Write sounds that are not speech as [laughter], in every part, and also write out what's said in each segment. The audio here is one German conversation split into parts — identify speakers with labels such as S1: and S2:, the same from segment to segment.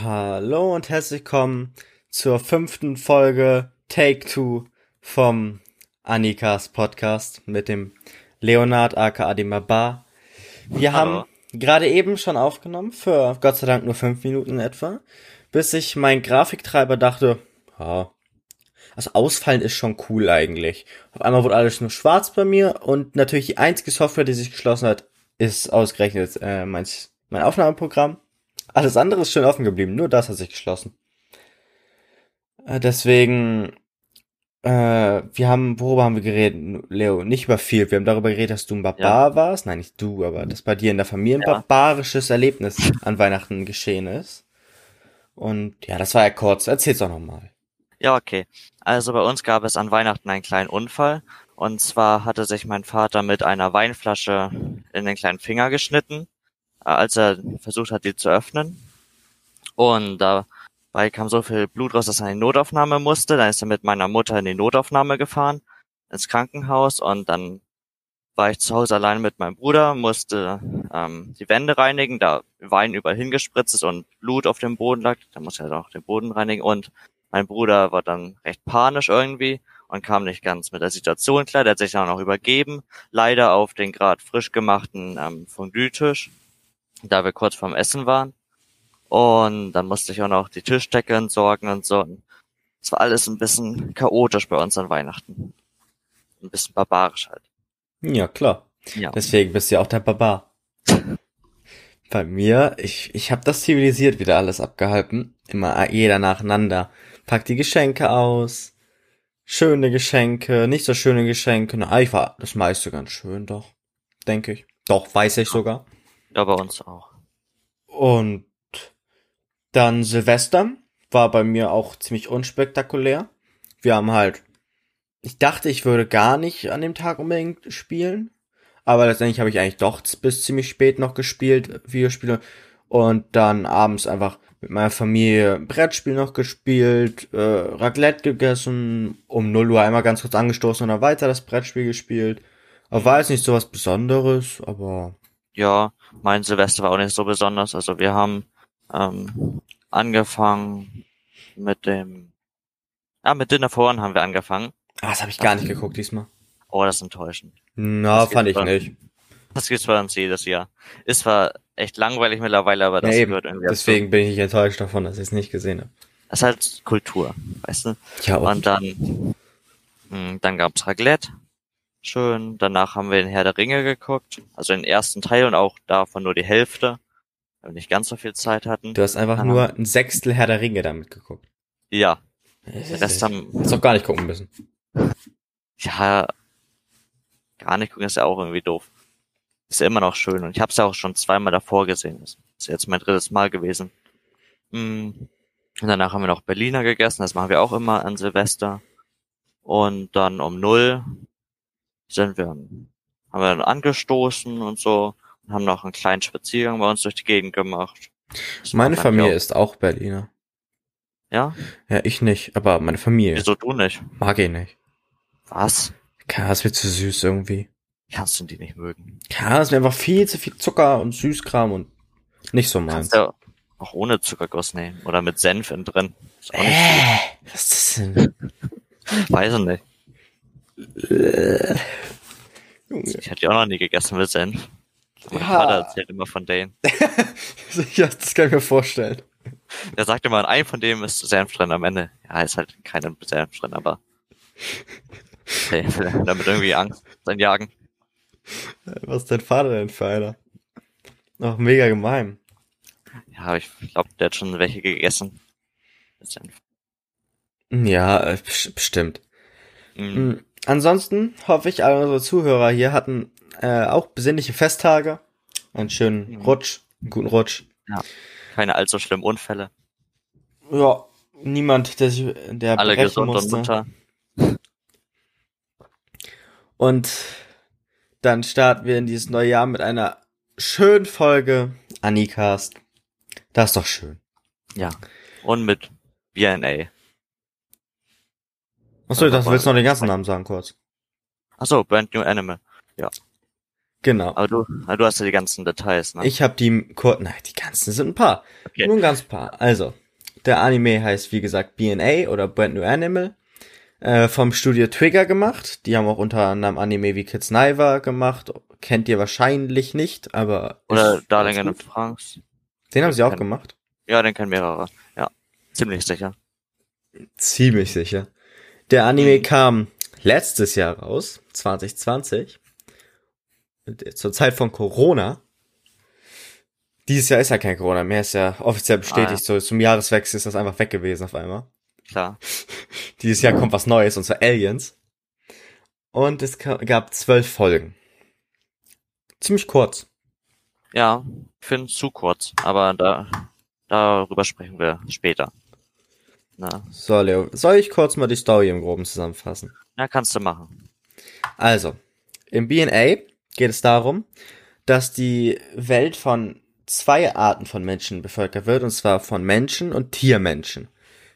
S1: Hallo und herzlich willkommen zur fünften Folge Take Two vom Anikas Podcast mit dem Leonard aka Adimaba. Wir
S2: Hallo.
S1: haben gerade eben schon aufgenommen, für Gott sei Dank nur fünf Minuten etwa, bis ich mein Grafiktreiber dachte, ja, also ausfallen ist schon cool eigentlich. Auf einmal wurde alles nur schwarz bei mir und natürlich die einzige Software, die sich geschlossen hat, ist ausgerechnet äh, mein, mein Aufnahmeprogramm. Alles andere ist schön offen geblieben, nur das hat sich geschlossen. Äh, deswegen, äh, wir haben, worüber haben wir geredet, Leo? Nicht über viel. Wir haben darüber geredet, dass du ein Barbar warst. Nein, nicht du, aber dass bei dir in der Familie ein
S2: Ja.
S1: barbarisches Erlebnis an Weihnachten geschehen ist. Und ja, das war ja kurz. Erzähl's doch nochmal.
S2: Ja, okay. Also bei uns gab es an Weihnachten einen kleinen Unfall. Und zwar hatte sich mein Vater mit einer Weinflasche in den kleinen Finger geschnitten, als er versucht hat, die zu öffnen. Und dabei kam so viel Blut raus, dass er in die Notaufnahme musste. Dann ist er mit meiner Mutter in die Notaufnahme gefahren, ins Krankenhaus. Und dann war ich zu Hause allein mit meinem Bruder, musste ähm, die Wände reinigen, da Wein überall hingespritzt ist und Blut auf dem Boden lag. Da muss er auch den Boden reinigen. Und mein Bruder war dann recht panisch irgendwie und kam nicht ganz mit der Situation klar. Der hat sich dann auch noch übergeben, leider auf den gerade frisch gemachten ähm, Fondue-Tisch, da wir kurz vorm Essen waren. Und dann musste ich auch noch die Tischdecke entsorgen und so. Es war alles ein bisschen chaotisch bei uns an Weihnachten. Ein bisschen barbarisch halt.
S1: Ja, klar.
S2: Ja.
S1: Deswegen bist du ja auch der Barbar. [laughs] Bei mir, ich, ich habe das zivilisiert wieder alles abgehalten. Immer jeder nacheinander. Pack die Geschenke aus. Schöne Geschenke, nicht so schöne Geschenke. Na, ich war das meiste ganz schön, doch. Denke ich. Doch, weiß ich sogar.
S2: Ja, bei uns auch.
S1: Und dann Silvester war bei mir auch ziemlich unspektakulär. Wir haben halt, ich dachte, ich würde gar nicht an dem Tag unbedingt spielen. Aber letztendlich habe ich eigentlich doch bis ziemlich spät noch gespielt, Videospiele. Und dann abends einfach mit meiner Familie Brettspiel noch gespielt, äh, Raclette gegessen, um 0 Uhr einmal ganz kurz angestoßen und dann weiter das Brettspiel gespielt. Aber war jetzt nicht so was Besonderes, aber
S2: Ja, mein Silvester war auch nicht so besonders. Also wir haben ähm, angefangen mit dem, ja, mit Dinner for One haben wir angefangen.
S1: ah, das habe ich gar nicht geguckt diesmal.
S2: Oh, das ist enttäuschend.
S1: Na,
S2: Das
S1: fand ich
S2: dann.
S1: nicht.
S2: Das gibt's bei uns jedes Jahr. Ist zwar echt langweilig mittlerweile, aber das
S1: ja,
S2: gehört irgendwie dazu.
S1: Deswegen bin ich nicht enttäuscht davon, dass ich es nicht gesehen habe.
S2: Das ist halt Kultur, weißt du?
S1: Ja,
S2: Und dann, mh, dann gab's Raclette. Schön. Danach haben wir den Herr der Ringe geguckt. Also den ersten Teil und auch davon nur die Hälfte. Weil wir nicht ganz so viel Zeit hatten.
S1: du hast einfach
S2: Aha.
S1: nur ein Sechstel Herr der Ringe damit geguckt.
S2: Ja.
S1: Das
S2: Der Rest haben,
S1: Hättest doch gar nicht gucken müssen.
S2: ja, gar nicht gucken ist ja auch irgendwie doof. Ist ja immer noch schön. Und ich habe es ja auch schon zweimal davor gesehen. Das ist jetzt mein drittes Mal gewesen. Mm. Und danach haben wir noch Berliner gegessen. Das machen wir auch immer an Silvester. Und dann um null sind wir, haben wir dann angestoßen und so. Und haben noch einen kleinen Spaziergang bei uns durch die Gegend gemacht. Das
S1: Meine Familie
S2: eigentlich
S1: ist auch Berliner.
S2: auch- Ja?
S1: Ja, ich nicht, aber meine Familie
S2: Wieso du nicht?
S1: mag ich nicht.
S2: Was?
S1: Keine, das wird zu süß irgendwie.
S2: Kannst du die nicht mögen?
S1: Es ist mir einfach viel zu viel Zucker und Süßkram und nicht so meins.
S2: Kannst du auch ohne Zuckerguss nehmen. Oder mit Senf in drin. Ist auch nicht
S1: Äh, was ist das denn?
S2: Weiß ich nicht.
S1: Junge.
S2: Ich hatte die auch noch nie gegessen mit Senf. Mein
S1: Ja.
S2: Vater erzählt immer von denen. [laughs]
S1: ja, das kann ich mir vorstellen.
S2: Der sagt immer, in einem von dem ist Senf drin am Ende. Ja, ist halt kein Senf drin, aber. [laughs] Okay, will damit irgendwie Angst einjagen.
S1: Was ist dein Vater denn für einer? Ach, mega gemein.
S2: Ja, ich glaube, der hat schon welche gegessen. Mit.
S1: Ja, äh, bes- bestimmt.
S2: Mm.
S1: Mhm. Ansonsten hoffe ich, alle unsere Zuhörer hier hatten äh, auch besinnliche Festtage. Einen schönen
S2: Mhm.
S1: Rutsch, einen guten Rutsch.
S2: Keine allzu schlimmen Unfälle.
S1: Ja, niemand, der sich, der
S2: Alle gesund und
S1: musste.
S2: munter.
S1: Und dann starten wir in dieses neue Jahr mit einer schönen Folge Anicast. Das ist doch schön.
S2: Ja. Und mit BNA.
S1: Achso, ich
S2: Ja,
S1: dachte, du willst noch den ganzen Namen sagen kurz.
S2: Achso, Brand New Animal.
S1: Genau.
S2: Aber du, aber du hast ja die ganzen Details, ne?
S1: Ich habe die kurz, nein, die ganzen sind ein paar.
S2: Okay.
S1: Nur ein ganz paar. Also, der Anime heißt wie gesagt BNA oder Brand New Animal. Äh, vom Studio Trigger gemacht. Die haben auch unter anderem Anime wie Kids Naiva gemacht. Kennt ihr wahrscheinlich nicht, aber.
S2: Oder Darling in. France.
S1: Den haben sie auch gemacht.
S2: Ja, den kennen mehrere. Ja. Ziemlich sicher.
S1: Ziemlich sicher. Der Anime kam letztes Jahr raus, 2020. Zur Zeit von Corona. Dieses Jahr ist ja kein Corona mehr, ist ja offiziell bestätigt. So zum Jahreswechsel ist das einfach weg gewesen auf einmal.
S2: Klar. [laughs]
S1: Dieses Jahr kommt was Neues, und zwar Aliens. Und es gab zwölf Folgen. Ziemlich kurz.
S2: Ja, ich finde zu kurz, aber da, darüber sprechen wir später. Na,
S1: So, Leo, soll ich kurz mal die Story im Groben zusammenfassen?
S2: ja, kannst du machen.
S1: Also, im BNA geht es darum, dass die Welt von zwei Arten von Menschen bevölkert wird, und zwar von Menschen und Tiermenschen.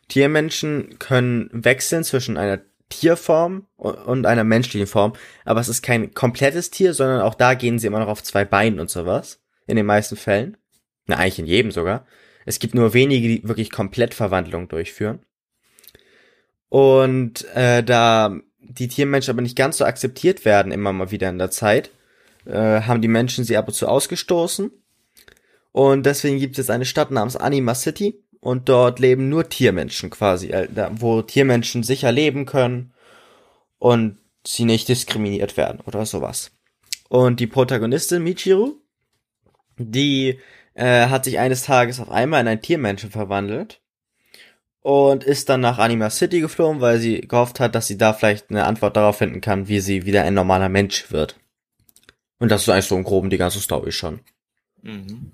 S1: Tiermenschen können wechseln zwischen einer Tierform und einer menschlichen Form, aber es ist kein komplettes Tier, sondern auch da gehen sie immer noch auf zwei Beinen und sowas. In den meisten Fällen. Na, eigentlich in jedem sogar. Es gibt nur wenige, die wirklich Komplettverwandlung durchführen. Und äh, da die Tiermenschen aber nicht ganz so akzeptiert werden, immer mal wieder in der Zeit, äh, haben die Menschen sie ab und zu ausgestoßen. Und deswegen gibt es eine Stadt namens Anima City und dort leben nur Tiermenschen quasi, äh, wo Tiermenschen sicher leben können und sie nicht diskriminiert werden oder sowas. Und die Protagonistin Michiru, die äh, hat sich eines Tages auf einmal in einen Tiermenschen verwandelt und ist dann nach Anima City geflogen, weil sie gehofft hat, dass sie da vielleicht eine Antwort darauf finden kann, wie sie wieder ein normaler Mensch wird. Und das ist eigentlich so im Groben die ganze Story schon.
S2: Mhm.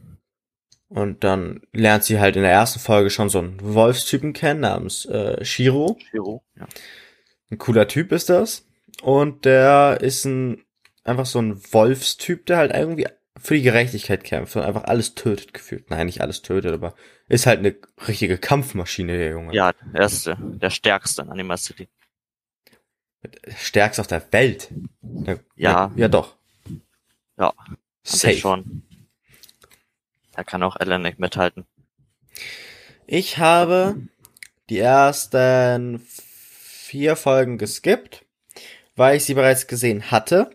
S1: Und dann lernt sie halt in der ersten Folge schon so einen Wolfstypen kennen namens äh, Shiro.
S2: Shiro, ja.
S1: Ein cooler Typ ist das. Und der ist ein einfach so ein Wolfstyp, der halt irgendwie für die Gerechtigkeit kämpft und einfach alles tötet gefühlt. Nein, nicht alles tötet, aber ist halt eine richtige Kampfmaschine, der Junge.
S2: Ja, er ist äh, der stärkste in Anima City.
S1: Stärkst auf der Welt. Ja.
S2: Ja.
S1: Ja, doch.
S2: Ja, an
S1: Safe.
S2: schon. Da kann auch Ellen nicht mithalten.
S1: Ich habe die ersten vier Folgen geskippt, weil ich sie bereits gesehen hatte.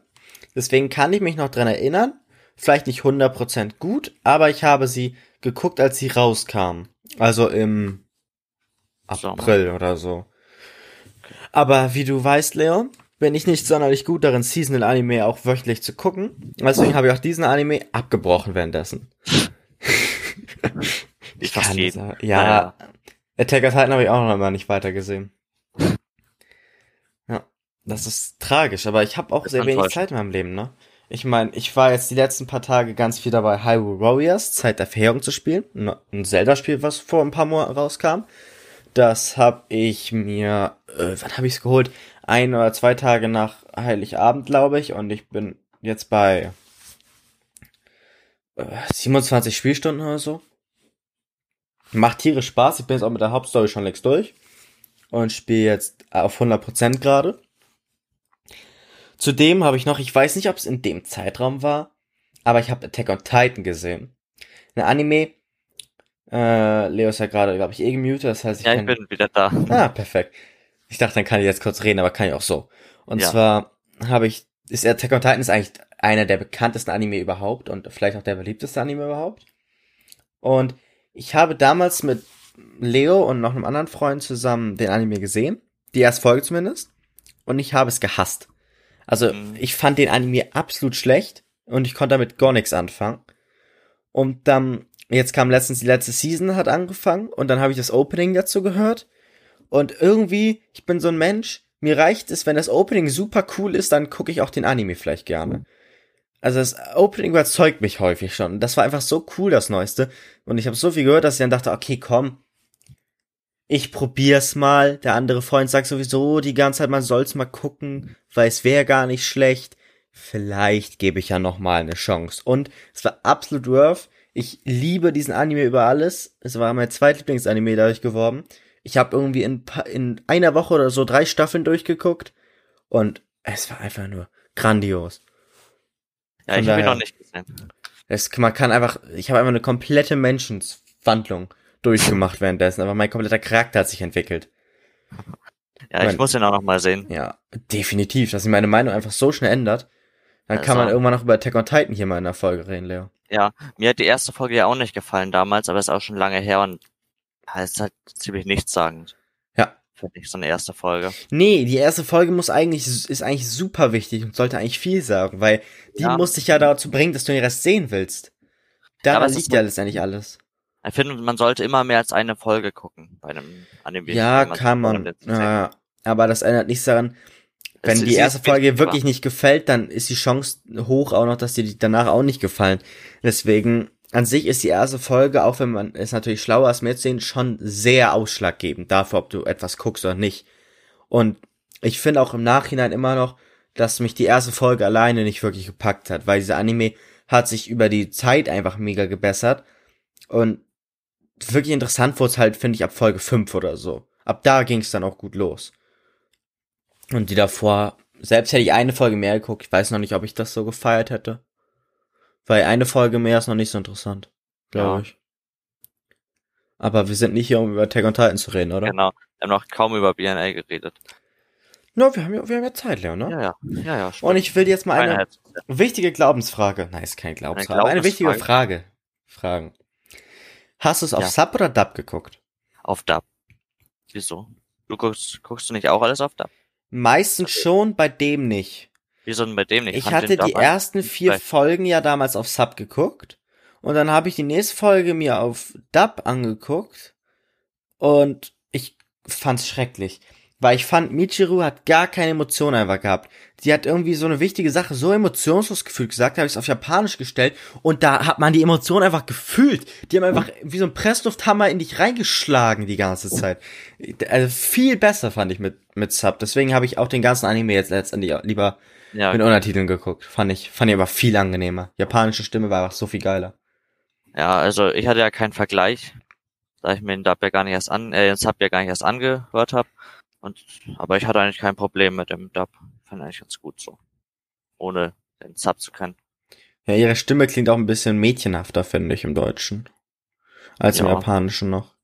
S1: Deswegen kann ich mich noch dran erinnern. Vielleicht nicht 100% gut, aber ich habe sie geguckt, als sie rauskam. Also im
S2: Sommer.
S1: April oder so. Aber wie du weißt, Leo, bin ich nicht sonderlich gut darin, Seasonal Anime auch wöchentlich zu gucken. Deswegen habe ich auch diesen Anime abgebrochen währenddessen. [laughs]
S2: Ich
S1: kann
S2: jeden.
S1: sagen- Ja, Attack on Titan habe ich auch noch mal nicht weitergesehen. Ja, das ist tragisch, aber ich habe auch
S2: Das
S1: sehr wenig. Zeit in meinem Leben, ne? Ich meine, ich war jetzt die letzten paar Tage ganz viel dabei, Hyrule Warriors, Zeit der Verheerung zu spielen. Ein Zelda-Spiel, was vor ein paar Monaten rauskam. Das habe ich mir, äh, wann habe ich es geholt? Ein oder zwei Tage nach Heiligabend, glaube ich. Und ich bin jetzt bei äh, 27 Spielstunden oder so. Macht tierisch Spaß. Ich bin jetzt auch mit der Hauptstory schon längst durch. Und spiele jetzt auf 100% gerade. Zudem habe ich noch, ich weiß nicht, ob es in dem Zeitraum war, aber ich habe Attack on Titan gesehen. Ein Anime. Äh, Leo ist ja gerade, glaube ich, eh gemutet, das heißt, ich
S2: Ja, ich bin wieder da.
S1: Ah, perfekt. Ich dachte, dann kann ich jetzt kurz reden, aber kann ich auch so. Und
S2: Ja.
S1: zwar habe ich, ist Attack on Titan ist eigentlich einer der bekanntesten Anime überhaupt und vielleicht auch der beliebteste Anime überhaupt. Und ich habe damals mit Leo und noch einem anderen Freund zusammen den Anime gesehen. Die erste Folge zumindest. Und ich habe es gehasst. Also,
S2: Mhm.
S1: ich fand den Anime absolut schlecht und ich konnte damit gar nichts anfangen. Und dann, jetzt kam letztens die letzte Season, hat angefangen und dann habe ich das Opening dazu gehört. Und irgendwie, ich bin so ein Mensch, mir reicht es, wenn das Opening super cool ist, dann gucke ich auch den Anime vielleicht gerne. Also das Opening überzeugt mich häufig schon. Das war einfach so cool, das Neueste. Und ich habe so viel gehört, dass ich dann dachte, okay, komm, ich probier's mal. Der andere Freund sagt sowieso die ganze Zeit, man soll's mal gucken, weil es wäre gar nicht schlecht. Vielleicht gebe ich ja noch mal eine Chance. Und es war absolut worth. Ich liebe diesen Anime über alles. Es war mein zweitlieblingsanime dadurch geworden. Ich habe irgendwie in, in einer Woche oder so drei Staffeln durchgeguckt und es war einfach nur grandios.
S2: Ja,
S1: Von
S2: ich habe ihn noch nicht gesehen.
S1: Es, man kann einfach, ich habe einfach eine komplette Menschenswandlung durchgemacht währenddessen, aber mein kompletter Charakter hat sich entwickelt.
S2: Ja, ich
S1: Mein-
S2: muss ihn auch noch mal sehen.
S1: Ja, definitiv, dass sich meine Meinung einfach so schnell ändert. Dann kann man
S2: Also-
S1: irgendwann noch über Attack on Titan hier mal in der Folge reden, Leo.
S2: Ja, mir hat die erste Folge ja auch nicht gefallen damals, aber ist auch schon lange her und ja, ist halt ziemlich nichtssagend.
S1: Ja.
S2: Finde ich, so eine erste Folge.
S1: Nee, die erste Folge muss eigentlich, ist eigentlich super wichtig und sollte eigentlich viel sagen, weil die
S2: Ja.
S1: muss dich ja dazu bringen, dass du den Rest sehen willst. Daran
S2: aber es
S1: liegt ja
S2: so-
S1: letztendlich alles.
S2: Ich finde, man sollte immer mehr als eine Folge gucken bei einem Anime.
S1: Ja,
S2: sich
S1: kann man. Ja, aber das ändert nichts daran, wenn
S2: Es-
S1: die erste Folge wirklich nicht gefällt, dann ist die Chance hoch auch noch, dass dir die danach auch nicht gefallen. Deswegen, an sich ist die erste Folge, auch wenn man es natürlich schlauer ist, mehr zu sehen, schon sehr ausschlaggebend dafür, ob du etwas guckst oder nicht. Und ich finde auch im Nachhinein immer noch, dass mich die erste Folge alleine nicht wirklich gepackt hat, weil dieser Anime hat sich über die Zeit einfach mega gebessert. Und wirklich interessant wurde es halt, finde ich, ab Folge 5 oder so. Ab da ging es dann auch gut los. Und die davor, selbst hätte ich eine Folge mehr geguckt, ich weiß noch nicht, ob ich das so gefeiert hätte. Weil eine Folge mehr ist noch nicht so interessant, glaube
S2: Ja.
S1: ich. Aber wir sind nicht hier, um über Attack on Titan zu reden, oder?
S2: Genau. Wir haben noch kaum über BNA geredet.
S1: No, wir haben ja, wir haben ja Zeit, Leo, ne?
S2: Ja, ja. Ja, ja, stimmt.
S1: Und ich will jetzt mal
S2: Eine
S1: eine
S2: Hälfte.
S1: wichtige Glaubensfrage, nein, ist keine Glaubensfrage, aber eine wichtige
S2: Glaubensfrage?
S1: Frage fragen. Hast du es auf
S2: Ja.
S1: Sub oder Dub geguckt?
S2: Auf Dub. Wieso? Du guckst, guckst du nicht auch alles auf Dub?
S1: Meistens schon, bei dem nicht.
S2: Wieso denn bei dem nicht?
S1: Ich
S2: fand
S1: hatte die ersten vier. Folgen ja damals auf Sub geguckt. Und dann habe ich die nächste Folge mir auf Dub angeguckt. Und ich fand's schrecklich. Weil ich fand, Michiru hat gar keine Emotionen einfach gehabt. Die hat irgendwie so eine wichtige Sache so emotionslos gefühlt gesagt, habe ich es auf Japanisch gestellt und da hat man die Emotionen einfach gefühlt. Die haben einfach wie so ein Presslufthammer in dich reingeschlagen die ganze Zeit. Also viel besser fand ich mit, mit Sub. Deswegen habe ich auch den ganzen Anime jetzt letztendlich lieber
S2: Ja,
S1: mit Untertiteln geguckt. Fand ich, fand ich aber viel angenehmer. Japanische Stimme war einfach so viel geiler.
S2: ja, also ich hatte ja keinen Vergleich, da ich mir den Dub ja gar nicht erst an, äh, den Sub ja gar nicht erst angehört habe. Und aber ich hatte eigentlich kein Problem mit dem Dub. Fand eigentlich ganz gut so. Ohne den Sub zu können.
S1: Ja, ihre Stimme klingt auch ein bisschen mädchenhafter, finde ich, im Deutschen. Als im
S2: Ja.
S1: Japanischen noch.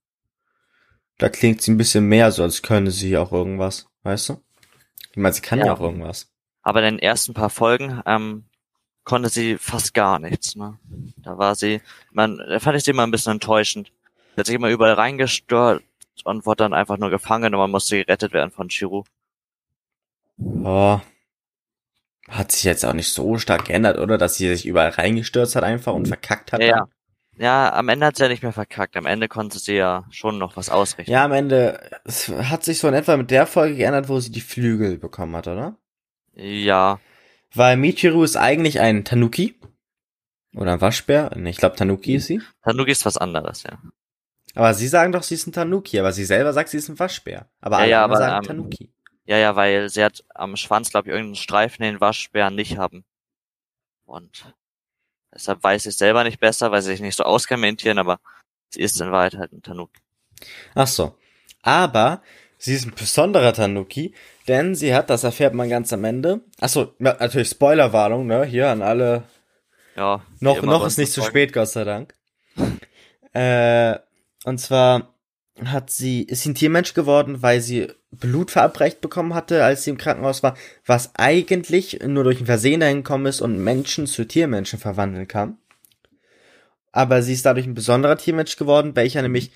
S1: Da klingt sie ein bisschen mehr so, als könne sie auch irgendwas. Weißt du? Ich meine, sie kann ja,
S2: Ja.
S1: auch irgendwas.
S2: Aber in den ersten paar Folgen ähm, konnte sie fast gar nichts. Ne? Da war sie, man, da fand ich sie immer ein bisschen enttäuschend. Sie hat sich immer überall reingestört und wurde dann einfach nur gefangen und man musste gerettet werden von Chiru.
S1: Oh. Hat sich jetzt auch nicht so stark geändert, oder? Dass sie sich überall reingestürzt hat einfach und verkackt hat.
S2: Ja,
S1: dann?
S2: Ja, am Ende hat sie ja nicht mehr verkackt. Am Ende konnte sie ja schon noch was ausrichten.
S1: Ja, am Ende, es hat sich so in etwa mit der Folge geändert, wo sie die Flügel bekommen hat, oder?
S2: Ja,
S1: Weil Michiru ist eigentlich ein Tanuki. Oder ein Waschbär. Ich glaube Tanuki ist sie.
S2: Tanuki ist was anderes, ja.
S1: Aber sie sagen doch, sie ist ein Tanuki, aber sie selber sagt, sie ist ein Waschbär. Aber
S2: Ja,
S1: alle
S2: ja, aber,
S1: sagen
S2: ähm,
S1: Tanuki.
S2: Ja, ja, weil sie hat am Schwanz, glaube ich, irgendeinen Streifen, den Waschbären nicht haben. Und deshalb weiß ich selber nicht besser, weil sie sich nicht so auskennt mit den Tieren, aber sie ist in Wahrheit halt ein Tanuki.
S1: Ach so. Aber sie ist ein besonderer Tanuki, denn sie hat, das erfährt man ganz am Ende. Ach so, natürlich Spoilerwarnung, ne? Hier an alle.
S2: Ja.
S1: Noch, noch ist nicht zu spät, Gott sei Dank. äh, und zwar hat sie, ist sie ein Tiermensch geworden, weil sie Blut verabreicht bekommen hatte, als sie im Krankenhaus war, was eigentlich nur durch ein Versehen dahin gekommen ist und Menschen zu Tiermenschen verwandeln kann. Aber sie ist dadurch ein besonderer Tiermensch geworden, welcher nämlich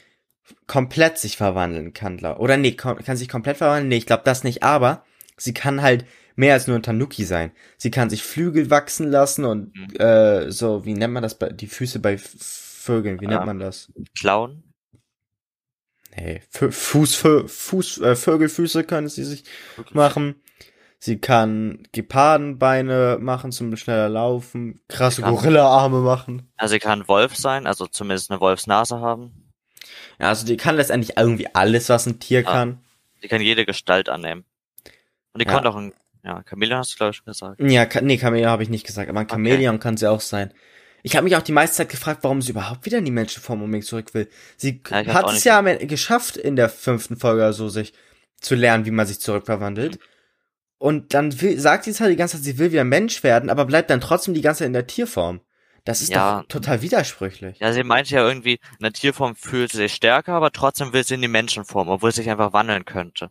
S1: komplett sich verwandeln kann. Oder nee, kann sich komplett verwandeln? Nee, ich glaube das nicht, aber sie kann halt mehr als nur ein Tanuki sein. Sie kann sich Flügel wachsen lassen und
S2: Mhm.
S1: äh, so, wie nennt man das bei die Füße bei Vögeln, wie nennt
S2: Ah.
S1: man das?
S2: Klauen?
S1: Nee, Fuß, Fuß, äh, Vögelfüße können sie sich machen. Sie kann Gepardenbeine machen zum schneller laufen, krasse
S2: kann-
S1: Gorilla-Arme machen.
S2: Also sie kann Wolf sein, also zumindest eine Wolfsnase haben.
S1: Ja, also die kann letztendlich irgendwie alles, was ein Tier
S2: Ah.
S1: kann.
S2: Sie kann jede Gestalt annehmen. Und die
S1: Ja.
S2: konnte auch ein, ja, Chameleon hast du glaube ich schon gesagt.
S1: Ja, nee, Chamäleon habe ich nicht gesagt, aber ein
S2: Okay.
S1: Chamäleon kann sie auch sein. Ich habe mich auch die meiste Zeit gefragt, warum sie überhaupt wieder in die Menschenform unbedingt zurück will. Sie
S2: Ja,
S1: hat es ja geschafft, in der fünften Folge so sich zu lernen, wie man sich zurückverwandelt. Und dann will, sagt sie zwar die ganze Zeit, sie will wieder Mensch werden, aber bleibt dann trotzdem die ganze Zeit in der Tierform. Das ist
S2: Ja.
S1: doch total widersprüchlich.
S2: Ja, sie meinte ja irgendwie, in der Tierform fühlt sie sich stärker, aber trotzdem will sie in die Menschenform, obwohl sie sich einfach wandeln könnte.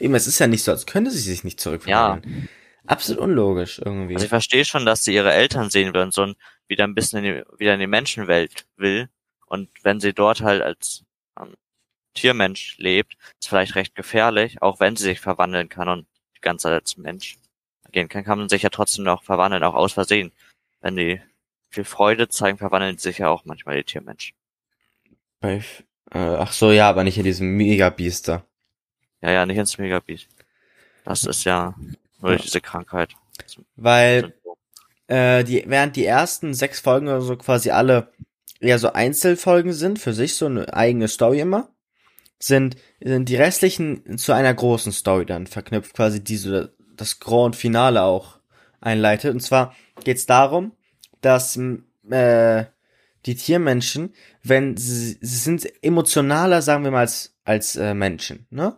S1: Eben, es ist ja nicht so, als könnte sie sich nicht zurückverwandeln. Absolut unlogisch irgendwie.
S2: Also ich verstehe schon, dass sie ihre Eltern sehen will und so ein, wieder ein bisschen in die, wieder in die Menschenwelt will. Und wenn sie dort halt als ähm, Tiermensch lebt, ist vielleicht recht gefährlich, auch wenn sie sich verwandeln kann und die ganze Zeit als Mensch gehen kann, kann man sich ja trotzdem noch verwandeln, auch aus Versehen. Wenn die viel Freude zeigen, verwandeln sie sich ja auch manchmal die Tiermensch.
S1: Bei, äh, ach so, ja, aber nicht in diesem Megabiester.
S2: Ja, ja, nicht ins Megabeat. Das ist ja nur
S1: Ja.
S2: diese Krankheit.
S1: Weil äh, die, während die ersten sechs Folgen oder so quasi alle eher so Einzelfolgen sind, für sich so eine eigene Story immer, sind, sind die restlichen zu einer großen Story dann verknüpft, quasi diese, das Grand Finale auch einleitet. Und zwar geht's darum, dass äh, die Tiermenschen, wenn sie, sie sind emotionaler, sagen wir mal, als, als äh, Menschen, ne?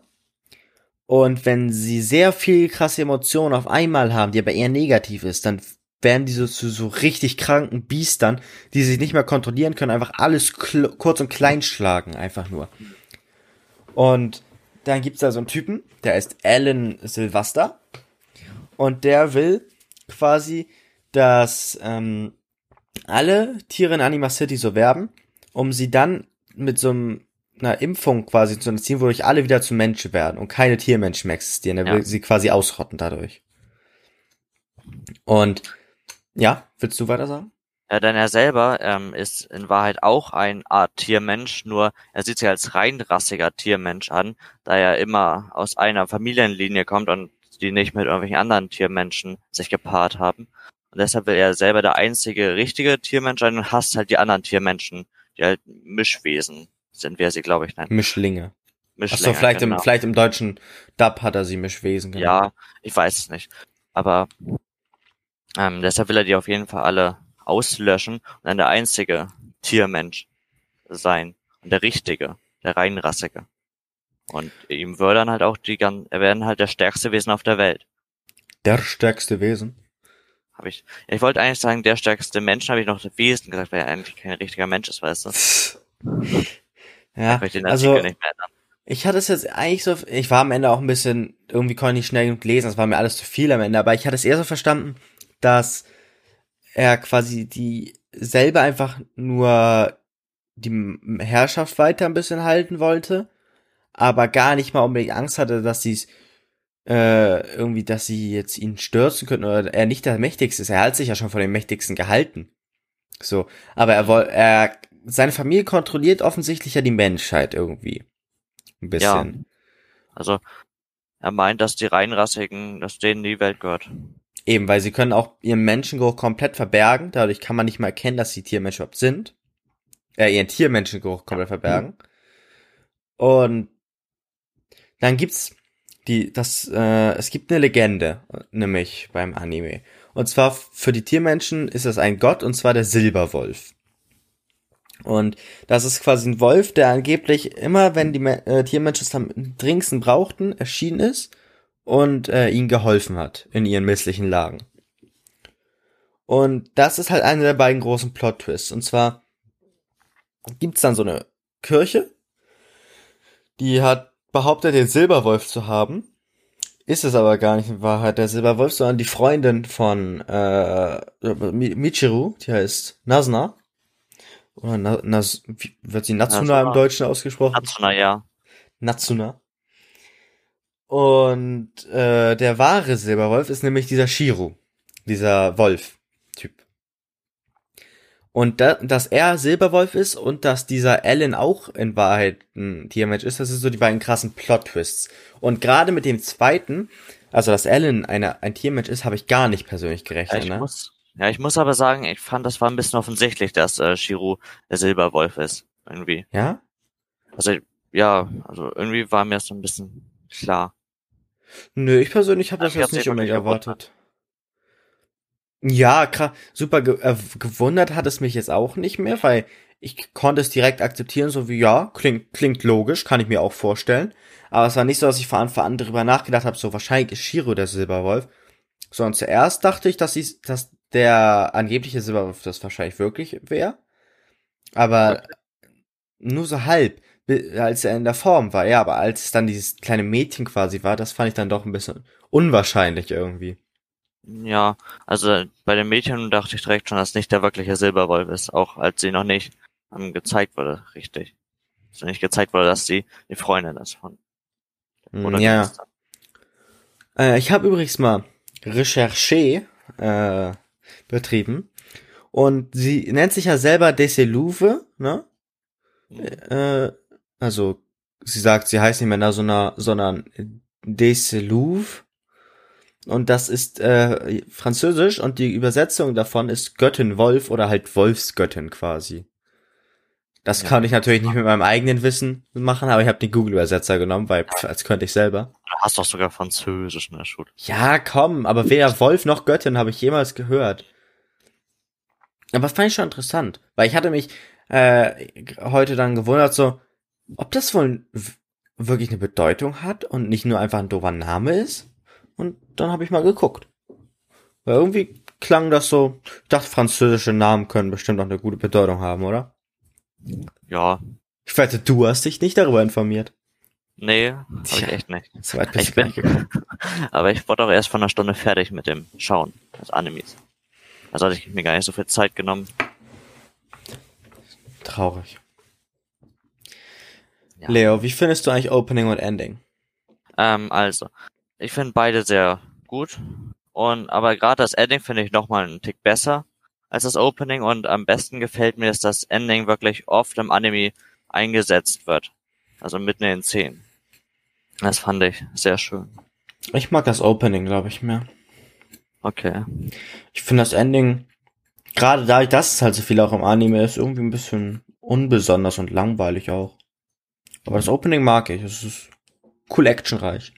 S1: Und wenn sie sehr viel krasse Emotionen auf einmal haben, die aber eher negativ ist, dann werden die so zu so richtig kranken Biestern, die sich nicht mehr kontrollieren können, einfach alles kurz und klein schlagen, einfach nur. Und dann gibt's da so einen Typen, der ist Alan Sylvester. Und der will quasi, dass ähm, alle Tiere in Anima City so werben, um sie dann mit so einem, einer Impfung quasi zu erziehen, wodurch alle wieder zu Menschen werden und keine Tiermenschen mehr existieren. Er will
S2: Ja.
S1: sie quasi ausrotten dadurch. Und ja, willst du weiter sagen?
S2: Ja, denn er selber ähm, ist in Wahrheit auch ein Art Tiermensch, nur er sieht sich als reinrassiger Tiermensch an, da er immer aus einer Familienlinie kommt und die nicht mit irgendwelchen anderen Tiermenschen sich gepaart haben. Und deshalb will er selber der einzige richtige Tiermensch sein und hasst halt die anderen Tiermenschen, die halt Mischwesen sind, wie er sie, glaube ich, nennt.
S1: Mischlinge. Achso,
S2: Mischlinge,
S1: vielleicht
S2: genau.
S1: im, vielleicht im deutschen Dub hat er sie Mischwesen genannt.
S2: Ja, ich weiß es nicht. Aber ähm, deshalb will er die auf jeden Fall alle auslöschen und dann der einzige Tiermensch sein. Und der richtige, der reinrassige. Und ihm würde dann halt auch die gan er werden halt der stärkste Wesen auf der Welt.
S1: Der stärkste Wesen.
S2: Habe ich. Ich wollte eigentlich sagen, der stärkste Mensch, habe ich noch Wesen gesagt, weil er eigentlich kein richtiger Mensch ist, weißt du? [laughs]
S1: Ja,
S2: ich den
S1: also
S2: Artikel nicht mehr ändern.
S1: ich hatte es jetzt eigentlich so, ich war am Ende auch ein bisschen, irgendwie konnte ich nicht schnell genug lesen, das war mir alles zu viel am Ende, aber ich hatte es eher so verstanden, dass er quasi die selber einfach nur die Herrschaft weiter ein bisschen halten wollte, aber gar nicht mal unbedingt Angst hatte, dass sie äh, irgendwie, dass sie jetzt ihn stürzen könnten oder er nicht der Mächtigste ist. Er hat sich ja schon von den Mächtigsten gehalten. So, aber er woll, er seine Familie kontrolliert offensichtlich ja die Menschheit irgendwie. Ein bisschen.
S2: Also, er meint, dass die reinrassigen, dass denen die Welt gehört.
S1: Eben, weil sie können auch ihren Menschengeruch komplett verbergen. Dadurch kann man nicht mal erkennen, dass sie Tiermenschen überhaupt sind. Äh, ihren Tiermenschengeruch komplett verbergen. Und dann gibt's die, das, äh, es gibt eine Legende, nämlich beim Anime. Und zwar für die Tiermenschen ist es ein Gott, und zwar der Silberwolf. Und das ist quasi ein Wolf, der angeblich immer, wenn die äh, Tiermenschen am dringendsten brauchten, erschienen ist und äh, ihnen geholfen hat in ihren misslichen Lagen. Und das ist halt einer der beiden großen Plot-Twists. Und zwar gibt's dann so eine Kirche, die hat behauptet, den Silberwolf zu haben. Ist es aber gar nicht in Wahrheit der Silberwolf, sondern die Freundin von äh, Mi- Michiru, die heißt Nasna. Oder Na, wie wird sie Natsuna im Deutschen ausgesprochen?
S2: Hatsuna, ja.
S1: Natsuna. Und äh, der wahre Silberwolf ist nämlich dieser Shiru, dieser Wolf-Typ. Und da, dass er Silberwolf ist und dass dieser Alan auch in Wahrheit ein Tiermensch ist, das sind so die beiden krassen Plot-Twists. Und gerade mit dem zweiten, also dass Alan eine, ein Tiermensch ist, habe ich gar nicht persönlich gerechnet.
S2: ich,
S1: ne?
S2: muss, ja, ich muss aber sagen, ich fand, das war ein bisschen offensichtlich, dass äh, Shiru der Silberwolf ist. Irgendwie.
S1: Ja?
S2: Also, ja, also irgendwie war mir das so ein bisschen klar.
S1: Nö, ich persönlich habe das jetzt nicht unbedingt erwartet. Ja, super ge äh, gewundert hat es mich jetzt auch nicht mehr, weil ich konnte es direkt akzeptieren, so wie ja, klingt, klingt logisch, kann ich mir auch vorstellen. Aber es war nicht so, dass ich vor Anfang an darüber nachgedacht habe, so wahrscheinlich ist Shiro der Silberwolf. Sondern zuerst dachte ich, dass, sie, dass der angebliche Silberwolf das wahrscheinlich wirklich wäre. Aber okay. nur so halb, als er in der Form war. Ja, aber als es dann dieses kleine Mädchen quasi war, das fand ich dann doch ein bisschen unwahrscheinlich irgendwie.
S2: Ja, also bei den Mädchen dachte ich direkt schon, dass nicht der wirkliche Silberwolf ist, auch als sie noch nicht um, gezeigt wurde, richtig. Also nicht gezeigt wurde, dass sie die Freundin ist von.
S1: Oder ja. Äh, ich habe übrigens mal Recherche äh, betrieben und sie nennt sich ja selber Deselouve, ne? Mhm. Äh, also sie sagt, sie heißt nicht mehr Nasona, sondern Deselouve und das ist äh, französisch und die Übersetzung davon ist Göttin Wolf oder halt Wolfsgöttin quasi. Das ja. kann ich natürlich nicht mit meinem eigenen Wissen machen, aber ich habe den Google-Übersetzer genommen, weil pff, als könnte ich selber.
S2: Du hast doch sogar Französisch in der Schule.
S1: Ja, komm, aber weder Wolf noch Göttin habe ich jemals gehört. Aber das fand ich schon interessant, weil ich hatte mich äh, heute dann gewundert, so, ob das wohl wirklich eine Bedeutung hat und nicht nur einfach ein doofer Name ist. Und dann habe ich mal geguckt. Weil irgendwie klang das so, ich dachte, französische Namen können bestimmt auch eine gute Bedeutung haben, oder?
S2: Ja.
S1: Ich wette, du hast dich nicht darüber informiert.
S2: Nee, hab ich echt nicht. So weit bist ich bin, gekommen. [laughs] aber ich wurde auch erst von einer Stunde fertig mit dem Schauen des Animes. Also hatte ich mir gar nicht so viel Zeit genommen.
S1: Traurig. Ja. Leo, wie findest du eigentlich Opening und Ending?
S2: Ähm, also, ich finde beide sehr gut. Und aber gerade das Ending finde ich nochmal einen Tick besser als das Opening und am besten gefällt mir, dass das Ending wirklich oft im Anime eingesetzt wird. Also mitten in den Szenen. Das fand ich sehr schön.
S1: Ich mag das Opening, glaube ich, mehr.
S2: Okay.
S1: Ich finde das Ending, gerade dadurch, dass es halt so viel auch im Anime ist, irgendwie ein bisschen unbesonders und langweilig auch. Aber das Opening mag ich. Es ist cool actionreich.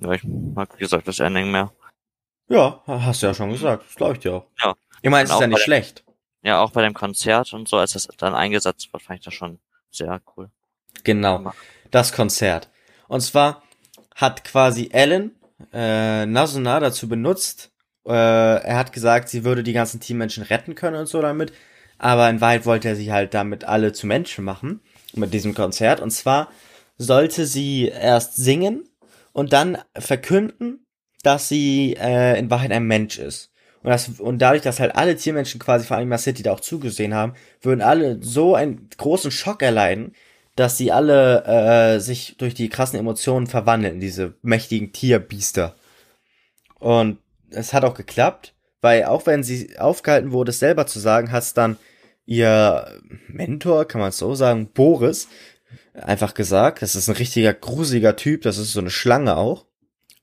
S2: Ja, ich mag, wie gesagt, das Ending mehr.
S1: Ja, hast du ja schon gesagt. Das glaube ich dir auch. Ja. Ich meine, es ist ja nicht schlecht.
S2: Ja, auch bei dem Konzert und so, als das dann eingesetzt wird, fand ich das schon sehr cool.
S1: Genau. Das Konzert. Und zwar hat quasi Ellen äh, Nasuna dazu benutzt. Äh, er hat gesagt, sie würde die ganzen Teammenschen retten können und so damit. Aber in Wahrheit wollte er sie halt damit alle zu Menschen machen. Mit diesem Konzert. Und zwar sollte sie erst singen und dann verkünden, dass sie äh, in Wahrheit ein Mensch ist. Und, das, und dadurch, dass halt alle Tiermenschen quasi vor Anima City da auch zugesehen haben, würden alle so einen großen Schock erleiden, dass sie alle äh, sich durch die krassen Emotionen verwandeln diese mächtigen Tierbiester. Und es hat auch geklappt, weil auch wenn sie aufgehalten wurde, es selber zu sagen, hat es dann ihr Mentor, kann man es so sagen, Boris, einfach gesagt. Das ist ein richtiger gruseliger Typ, das ist so eine Schlange auch.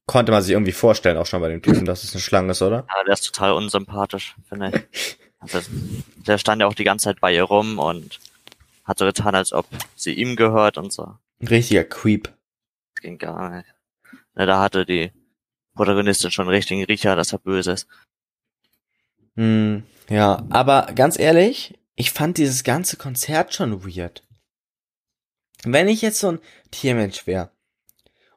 S1: Konnte man sich irgendwie vorstellen, auch schon bei dem Typen, dass es eine Schlange ist, oder?
S2: Ja, der ist total unsympathisch, finde ich. [laughs] Also, der stand ja auch die ganze Zeit bei ihr rum und hat so getan, als ob sie ihm gehört und so.
S1: Ein richtiger Creep.
S2: Das ging gar nicht. Na, da hatte die Protagonistin schon einen richtigen Riecher, dass er böse ist.
S1: Hm, ja, aber ganz ehrlich, ich fand dieses ganze Konzert schon weird. Wenn ich jetzt so ein Tiermensch wäre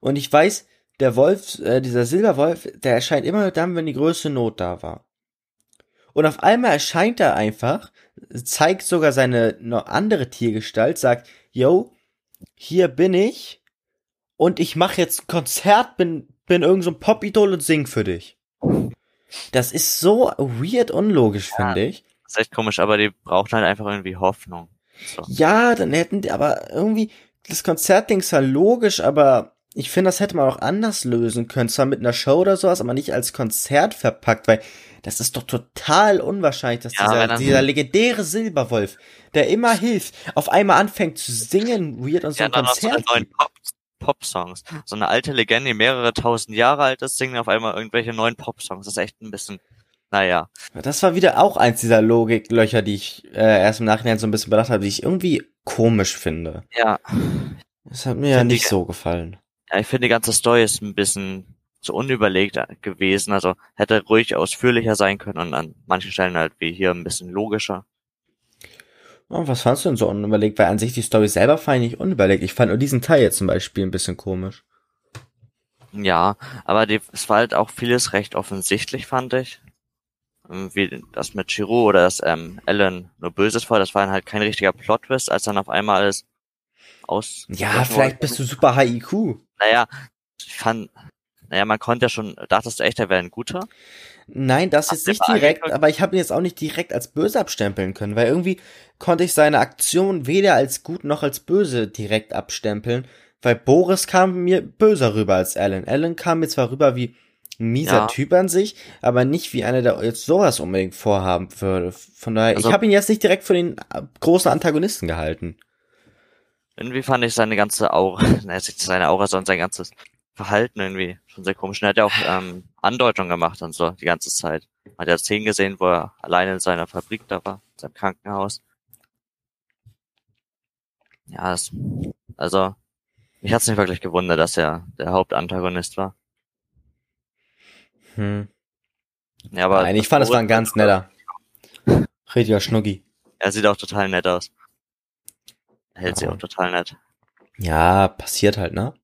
S1: und ich weiß, der Wolf, äh, dieser Silberwolf, der erscheint immer dann, wenn die größte Not da war. Und auf einmal erscheint er einfach, zeigt sogar seine noch andere Tiergestalt, sagt, yo, hier bin ich und ich mache jetzt ein Konzert, bin, bin irgend so ein Pop-Idol und sing für dich. Das ist so weird unlogisch, ja, finde ich.
S2: Das ist echt komisch, aber die brauchen halt einfach irgendwie Hoffnung.
S1: So. Ja, dann hätten die, aber irgendwie, das Konzertding ist ja logisch, aber ich finde, das hätte man auch anders lösen können. Zwar mit einer Show oder sowas, aber nicht als Konzert verpackt, weil das ist doch total unwahrscheinlich, dass ja, dieser, dieser legendäre Silberwolf, der immer hilft, auf einmal anfängt zu singen, weird und so ja, ein Konzert. So neuen
S2: Pop, Pop-Songs. So eine alte Legende, die mehrere tausend Jahre alt ist, singen auf einmal irgendwelche neuen Pop-Songs. Das ist echt ein bisschen naja.
S1: Das war wieder auch eins dieser Logiklöcher, die ich äh, erst im Nachhinein so ein bisschen bedacht habe, die ich irgendwie komisch finde.
S2: Ja.
S1: Das hat mir ja nicht so gefallen.
S2: Ja, ich finde, die ganze Story ist ein bisschen zu unüberlegt gewesen. Also hätte ruhig ausführlicher sein können und an manchen Stellen halt wie hier ein bisschen logischer.
S1: Oh, was fandst du denn so unüberlegt? Weil an sich die Story selber fand ich nicht unüberlegt. Ich fand nur diesen Teil jetzt zum Beispiel ein bisschen komisch.
S2: Ja, aber die, es war halt auch vieles recht offensichtlich, fand ich. Ähm, Wie das mit Chiro oder dass ähm, Ellen nur Böses war, das war dann halt kein richtiger Plot-Twist, als dann auf einmal alles aus...
S1: Ja, vielleicht bist du super High IQ.
S2: Naja, ich fand... Naja, man konnte ja schon... Dachtest du echt, er wäre ein guter?
S1: Nein, das
S2: Hast
S1: jetzt nicht direkt, aber ich habe ihn jetzt auch nicht direkt als böse abstempeln können, weil irgendwie konnte ich seine Aktion weder als gut noch als böse direkt abstempeln, weil Boris kam mir böser rüber als Alan. Alan kam mir zwar rüber wie ein mieser
S2: Ja.
S1: Typ an sich, aber nicht wie einer, der jetzt sowas unbedingt vorhaben würde. Von daher,
S2: Also-
S1: ich habe ihn jetzt nicht direkt für den äh, großen Antagonisten gehalten.
S2: Irgendwie fand ich seine ganze Aura, [laughs] naja, nicht seine Aura, sondern sein ganzes Verhalten irgendwie schon sehr komisch. Und er hat ja auch ähm, Andeutungen gemacht und so die ganze Zeit. Hat ja Szenen gesehen, wo er alleine in seiner Fabrik da war, in seinem Krankenhaus. Ja, das, also, mich hat's nicht wirklich gewundert, dass er der Hauptantagonist war.
S1: Hm.
S2: Ja, aber
S1: Nein, ich fand, es war ein ganz netter. [laughs] Richtiger Schnucki.
S2: Er sieht auch total nett aus. Hält
S1: Ja.
S2: auch total nett.
S1: Ja, passiert halt, ne?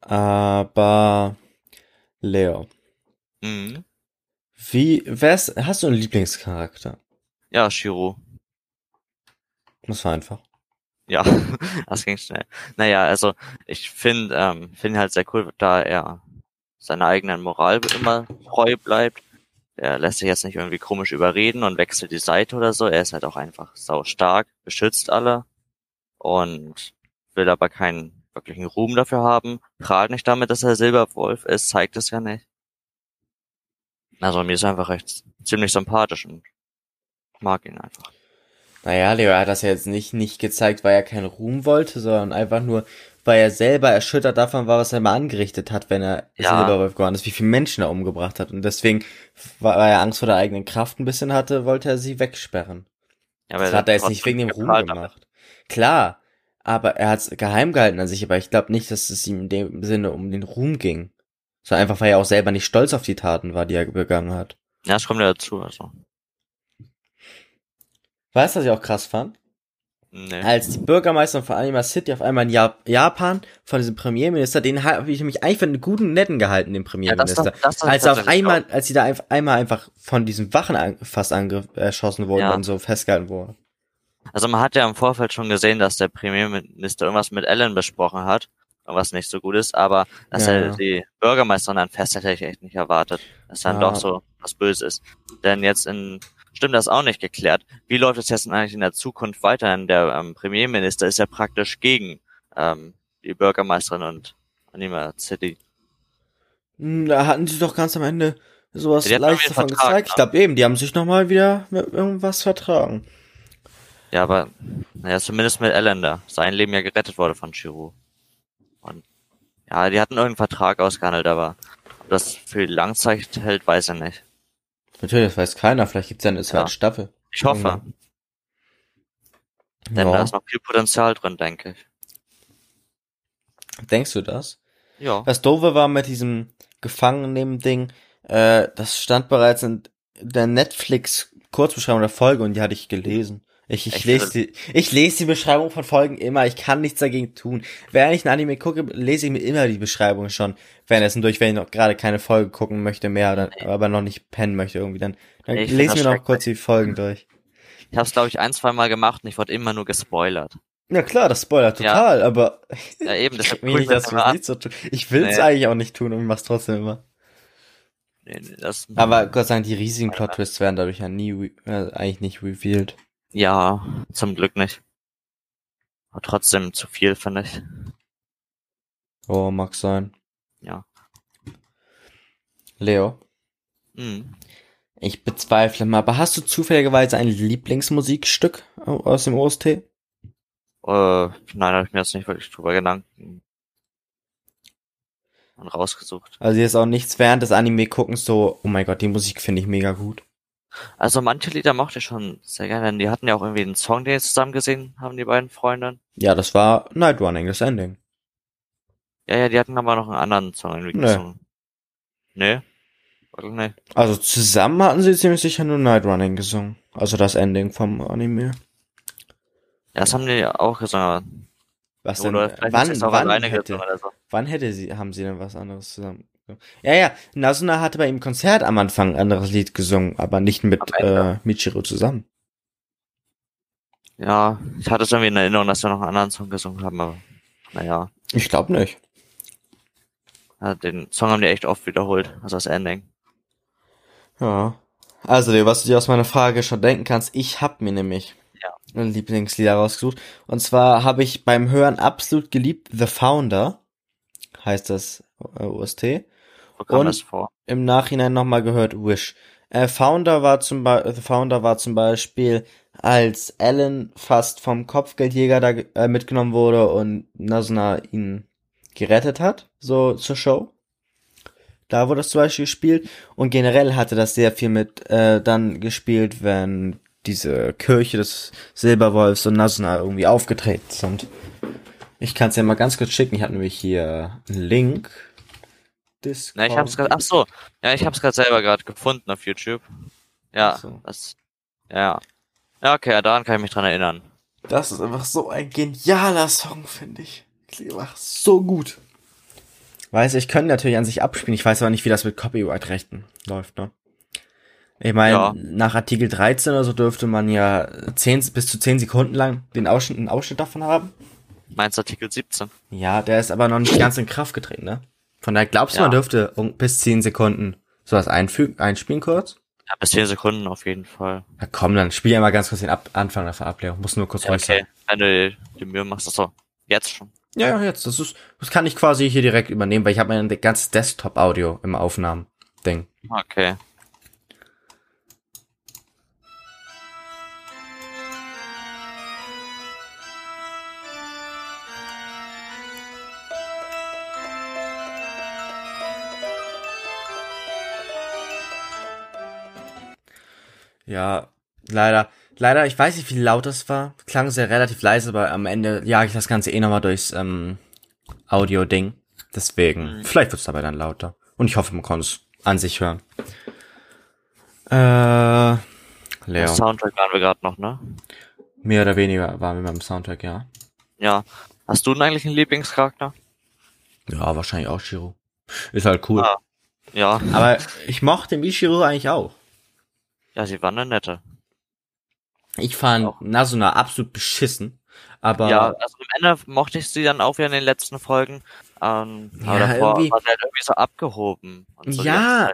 S1: Aber Leo,
S2: Mhm.
S1: wie, wär's, hast du einen Lieblingscharakter?
S2: Ja, Shiro.
S1: Das war einfach.
S2: Ja, [laughs] das ging schnell. Naja, also ich finde ähm, finde halt sehr cool, da er seiner eigenen Moral immer treu bleibt. Er lässt sich jetzt nicht irgendwie komisch überreden und wechselt die Seite oder so. Er ist halt auch einfach sau stark, beschützt alle und will aber keinen wirklichen Ruhm dafür haben. Prahlt nicht damit, dass er Silberwolf ist, zeigt es ja nicht. Also mir ist er einfach recht ziemlich sympathisch und mag ihn einfach.
S1: Naja, Leo hat das ja jetzt nicht, nicht gezeigt, weil er keinen Ruhm wollte, sondern einfach nur, weil er selber erschüttert davon war, was er mal angerichtet hat, wenn er
S2: Ja.
S1: Silberwolf geworden ist, wie viele Menschen er umgebracht hat. Und deswegen, weil er Angst vor der eigenen Kraft ein bisschen hatte, wollte er sie wegsperren.
S2: Ja, aber
S1: Das hat er jetzt nicht wegen dem Ruhm
S2: geprahlt damit.
S1: gemacht. Klar, aber er hat es geheim gehalten an sich, aber ich glaube nicht, dass es ihm in dem Sinne um den Ruhm ging. Sondern einfach, weil er auch selber nicht stolz auf die Taten war, die er begangen hat.
S2: Ja, das kommt ja dazu, also.
S1: Weißt du, was ich auch krass fand?
S2: Nee.
S1: Als die Bürgermeisterin von Anima City auf einmal in Jap Japan von diesem Premierminister, den habe ich nämlich eigentlich für einen guten, netten gehalten, den Premierminister.
S2: das- das-
S1: als er auf einmal, als sie da einfach, einmal einfach von diesen Wachen an, fast angriff, erschossen wurden
S2: Ja.
S1: und so festgehalten wurden.
S2: Also man hat ja im Vorfeld schon gesehen, dass der Premierminister irgendwas mit Ellen besprochen hat, was nicht so gut ist, aber dass
S1: Ja.
S2: er die Bürgermeisterin dann fest hätte ich echt nicht erwartet, dass dann
S1: Ja.
S2: doch so was Böses ist. Denn jetzt in stimmt das auch nicht geklärt. Wie läuft es jetzt denn eigentlich in der Zukunft weiter? Denn der ähm, Premierminister ist ja praktisch gegen ähm, die Bürgermeisterin und Anima City.
S1: Hm, Da hatten sie doch ganz am Ende sowas
S2: Ja,
S1: leicht davon gezeigt. Ich glaube eben, die haben sich nochmal wieder mit irgendwas vertragen.
S2: Ja, aber naja, zumindest mit Ellen da. Sein Leben ja gerettet wurde von Chiru. Und ja, die hatten irgendeinen Vertrag ausgehandelt, aber ob das für die Langzeit hält, weiß er nicht.
S1: Natürlich, das weiß keiner. Vielleicht gibt's ja eine zweite
S2: Ja.
S1: Staffel.
S2: Ich hoffe, denn da
S1: Ja.
S2: ist noch viel Potenzial drin, denke ich.
S1: Denkst du das?
S2: Ja.
S1: Das Doofe war mit diesem Gefangennehmen-Ding, äh, das stand bereits in der Netflix-Kurzbeschreibung der Folge und die hatte ich gelesen. Ich, ich lese die, ich lese die Beschreibung von Folgen immer, ich kann nichts dagegen tun. Wenn ich ein Anime gucke, lese ich mir immer die Beschreibung schon. Währenddessen durch, wenn ich noch gerade keine Folge gucken möchte mehr, dann, aber noch nicht pennen möchte irgendwie, dann, dann
S2: Ich
S1: lese ich
S2: das
S1: mir noch kurz die Folgen durch.
S2: Ich habe es, glaube ich, ein, zwei Mal gemacht und ich wurde immer nur gespoilert.
S1: Ja klar, das spoilert
S2: Ja.
S1: total, aber [laughs]
S2: Ja, eben, [laughs]
S1: nicht,
S2: ich
S1: dass
S2: das
S1: nicht so tun. Ich will es
S2: Nee.
S1: eigentlich auch nicht tun und mach's trotzdem immer.
S2: Nee, nee, das,
S1: Aber Gott sei Dank, die riesigen Plot-Twists werden dadurch ja nie, äh, eigentlich nicht revealed.
S2: Ja, zum Glück nicht. Aber trotzdem zu viel, finde ich.
S1: Oh, mag sein.
S2: Ja.
S1: Leo,
S2: Mhm.
S1: ich bezweifle mal, aber hast du zufälligerweise ein Lieblingsmusikstück aus dem OST?
S2: Äh, nein, habe ich mir jetzt nicht wirklich drüber Gedanken und rausgesucht.
S1: Also jetzt auch nichts während des Anime-Guckens so, oh mein Gott, die Musik finde ich mega gut.
S2: Also manche Lieder mochte ich schon sehr gerne, denn die hatten ja auch irgendwie einen Song, den sie zusammen gesehen haben, die beiden Freundinnen.
S1: Ja, das war Night Running, das Ending.
S2: Ja, ja, die hatten aber noch einen anderen Song irgendwie
S1: Nee.
S2: gesungen. Nee? Oder nicht?
S1: Also zusammen hatten sie ziemlich sicher nur Night Running gesungen. Also das Ending vom Anime.
S2: Ja, das haben die auch gesungen.
S1: Was denn?
S2: Oder
S1: Wann, wann, hätte,
S2: gesungen oder so.
S1: wann hätte sie, haben sie denn was anderes zusammen? Ja, ja, Nasuna hatte bei ihm Konzert am Anfang ein anderes Lied gesungen, aber nicht mit äh, Michiro zusammen.
S2: Ja, ich hatte es irgendwie in Erinnerung, dass wir noch einen anderen Song gesungen haben, aber naja.
S1: Ich glaube nicht.
S2: Ja, den Song haben die echt oft wiederholt, also das Ending.
S1: Ja. Also, was du dir aus meiner Frage schon denken kannst, ich hab mir nämlich
S2: Ja.
S1: Lieblingslieder rausgesucht. Und zwar habe ich beim Hören absolut geliebt The Founder, heißt das äh, OST.
S2: Kam
S1: Und-
S2: das vor?
S1: Im Nachhinein nochmal gehört Wish. Äh, Founder war zum Be The Founder war zum Beispiel, als Alan fast vom Kopfgeldjäger da äh, mitgenommen wurde und Nasuna ihn gerettet hat, so zur Show. Da wurde das zum Beispiel gespielt und generell hatte das sehr viel mit äh, dann gespielt, wenn diese Kirche des Silberwolfs und Nasuna irgendwie aufgetreten sind. Ich kann es ja mal ganz kurz schicken. Ich habe nämlich hier einen Link.
S2: Ja, ich hab's gerade, ach so, ja, ich hab's gerade selber gerade gefunden auf YouTube. Ja,
S1: so.
S2: das, ja. Ja, okay, daran kann ich mich dran erinnern.
S1: Das ist einfach so ein genialer Song, finde ich. Klingt einfach so gut. Weiß, ich könnte natürlich an sich abspielen. Ich weiß aber nicht, wie das mit Copyright-Rechten läuft, ne? Ich meine,
S2: Ja.
S1: nach Artikel 13 oder so dürfte man ja 10, bis zu 10 Sekunden lang den Ausschnitt, einen Ausschnitt davon haben.
S2: Meinst Artikel 17?
S1: Ja, der ist aber noch nicht ganz in Kraft getreten, ne? Von daher glaubst du,
S2: Ja.
S1: man dürfte um- bis 10 Sekunden sowas einfügen, einspielen kurz?
S2: Ja, bis 10 Sekunden auf jeden Fall.
S1: Na komm, dann spiel ja mal ganz kurz den Ab Anfang davon ab, Leo. Muss nur kurz
S2: Ja,
S1: ruhig
S2: okay,
S1: sein.
S2: wenn du die Mühe machst, ach so, jetzt schon.
S1: Ja, ja, jetzt. Das ist, das kann ich quasi hier direkt übernehmen, weil ich habe mein ganzes Desktop-Audio im Aufnahmen-Ding.
S2: Okay.
S1: Ja, leider. Leider, ich weiß nicht, wie laut das war. Klang sehr relativ leise, aber am Ende jage ich das Ganze eh nochmal durchs ähm, Audio-Ding. Deswegen,
S2: Mhm.
S1: vielleicht wird's dabei dann lauter. Und ich hoffe, man kann es an sich hören. Äh, Leo.
S2: Soundtrack waren wir gerade noch, ne?
S1: Mehr oder weniger waren wir beim Soundtrack, ja.
S2: Ja. Hast du denn eigentlich einen Lieblingscharakter?
S1: Ja, wahrscheinlich auch Shiro. Ist halt cool.
S2: Ah. Ja.
S1: Aber [laughs] ich mochte Michiro eigentlich auch.
S2: Ja, sie war eine nette.
S1: Ich fand
S2: Auch.
S1: Nasuna absolut beschissen. Aber
S2: Ja, also am Ende mochte ich sie dann auch wieder in den letzten Folgen. Ähm, aber
S1: Ja,
S2: davor
S1: irgendwie-
S2: war sie halt irgendwie so abgehoben. So
S1: Ja.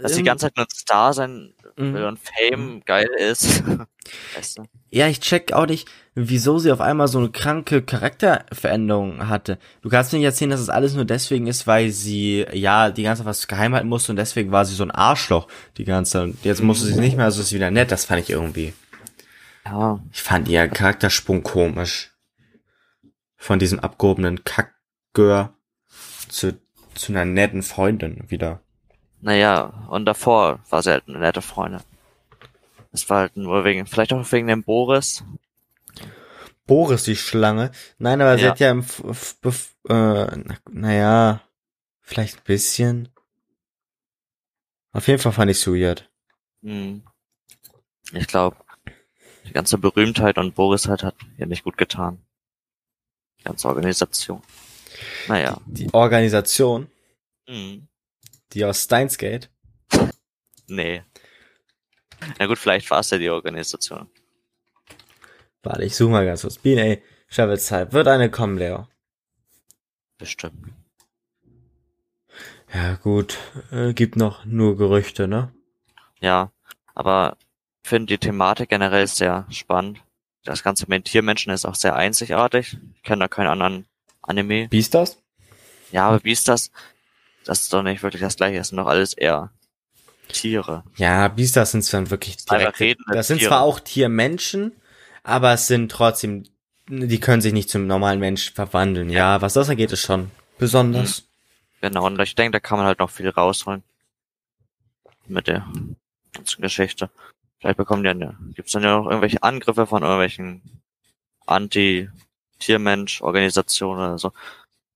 S2: Dass die ganze Zeit nur ein Star sein
S1: Mhm.
S2: will und Fame geil ist. [laughs] weißt du?
S1: Ja, ich check auch nicht, wieso sie auf einmal so eine kranke Charakterveränderung hatte. Du kannst mir nicht erzählen, dass es alles nur deswegen ist, weil sie, ja, die ganze Zeit was geheim halten musste und deswegen war sie so ein Arschloch die ganze Zeit. Und Jetzt musste sie nicht mehr, also ist sie wieder nett. Das fand ich irgendwie.
S2: Ja,
S1: Ich fand ihr Charaktersprung komisch. Von diesem abgehobenen Kackgör zu, zu einer netten Freundin wieder.
S2: naja, und davor war sie halt eine nette Freundin. Das war halt nur wegen, vielleicht auch wegen dem Boris.
S1: Boris, die Schlange. Nein, aber sie
S2: Ja.
S1: hat ja im, äh, na- naja, vielleicht ein bisschen. Auf jeden Fall fand ich weird.
S2: Hm. Ich glaube, die ganze Berühmtheit und Boris halt hat ihr nicht gut getan. Die ganze Organisation. Naja.
S1: Die Organisation,
S2: Hm.
S1: die aus Steins Gate.
S2: Nee. Na gut, vielleicht war es ja die Organisation.
S1: Warte, ich suche mal ganz kurz. B&A, Shovelzeit. Wird eine kommen, Leo.
S2: Bestimmt.
S1: Ja, gut. Äh, gibt noch nur Gerüchte, ne?
S2: Ja, aber ich finde die Thematik generell sehr spannend. Das Ganze mit den Tiermenschen ist auch sehr einzigartig. Ich kenne da keinen anderen Anime.
S1: Beastars?
S2: Ja, aber wie ist das? Das ist doch nicht wirklich das gleiche. Das sind doch alles eher Tiere.
S1: Ja, Beastars sind dann wirklich direkt. Das sind
S2: Tiere.
S1: zwar auch Tiermenschen, aber es sind trotzdem, die können sich nicht zum normalen Mensch verwandeln. Ja, was das angeht, ist schon besonders.
S2: Genau, und ich denke, da kann man halt noch viel rausholen. Mit der ganzen Geschichte. Vielleicht bekommen die ja, gibt's dann ja noch irgendwelche Angriffe von irgendwelchen Anti-Tiermensch-Organisationen oder so.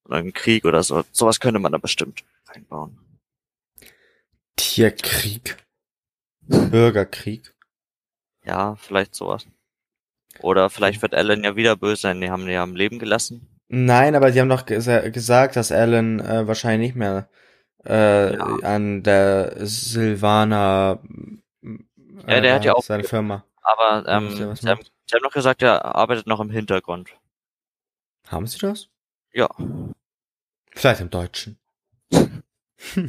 S2: Oder einen Krieg oder so. Sowas könnte man da bestimmt einbauen.
S1: Tierkrieg. Bürgerkrieg.
S2: Ja, vielleicht sowas. Oder vielleicht wird Alan ja wieder böse sein, die haben die ja am Leben gelassen.
S1: Nein, aber sie haben doch gesa gesagt, dass Alan äh, wahrscheinlich nicht mehr äh,
S2: Ja.
S1: an der Silvana
S2: Ja, der hat ja auch-
S1: seine Firma.
S2: Aber ähm, sie, haben, sie haben noch gesagt, er arbeitet noch im Hintergrund.
S1: Haben sie das?
S2: Ja.
S1: Vielleicht im Deutschen. [laughs] die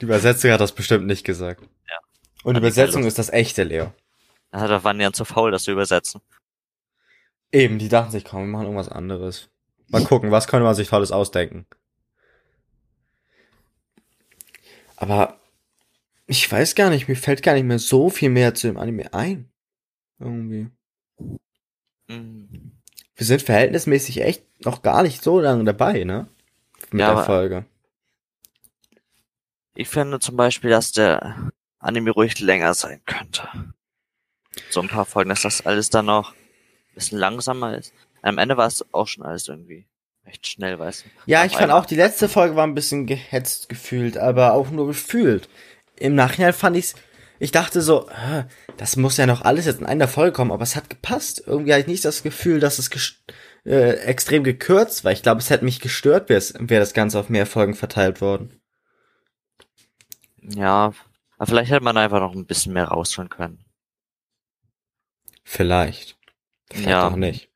S1: Übersetzung hat das bestimmt nicht gesagt.
S2: Ja.
S1: Und die
S2: die
S1: Übersetzung ist das echte, Leo.
S2: Da da waren die dann zu faul, das zu übersetzen.
S1: Eben, die dachten sich, komm, wir machen irgendwas anderes. Mal gucken, was könnte man sich Tolles ausdenken. Aber ich weiß gar nicht, mir fällt gar nicht mehr so viel mehr zu dem Anime ein. Irgendwie.
S2: Mhm.
S1: Wir sind verhältnismäßig echt noch gar nicht so lange dabei, ne? Mit
S2: Ja,
S1: der Folge.
S2: Ich finde zum Beispiel, dass der Anime ruhig länger sein könnte. So ein paar Folgen, dass das alles dann noch ein bisschen langsamer ist. Am Ende war es auch schon alles irgendwie recht schnell, weißt du.
S1: Ja, ich fand auch, die letzte Folge war ein bisschen gehetzt gefühlt, aber auch nur gefühlt. Im Nachhinein fand ich's, ich dachte so, das muss ja noch alles jetzt in einer Folge kommen, aber es hat gepasst. Irgendwie hatte ich nicht das Gefühl, dass es äh, extrem gekürzt war. Ich glaube, es hätte mich gestört, wäre wär das Ganze auf mehr Folgen verteilt worden.
S2: Ja, aber vielleicht hätte man einfach noch ein bisschen mehr rausholen können.
S1: Vielleicht. Vielleicht
S2: Ja.
S1: auch nicht.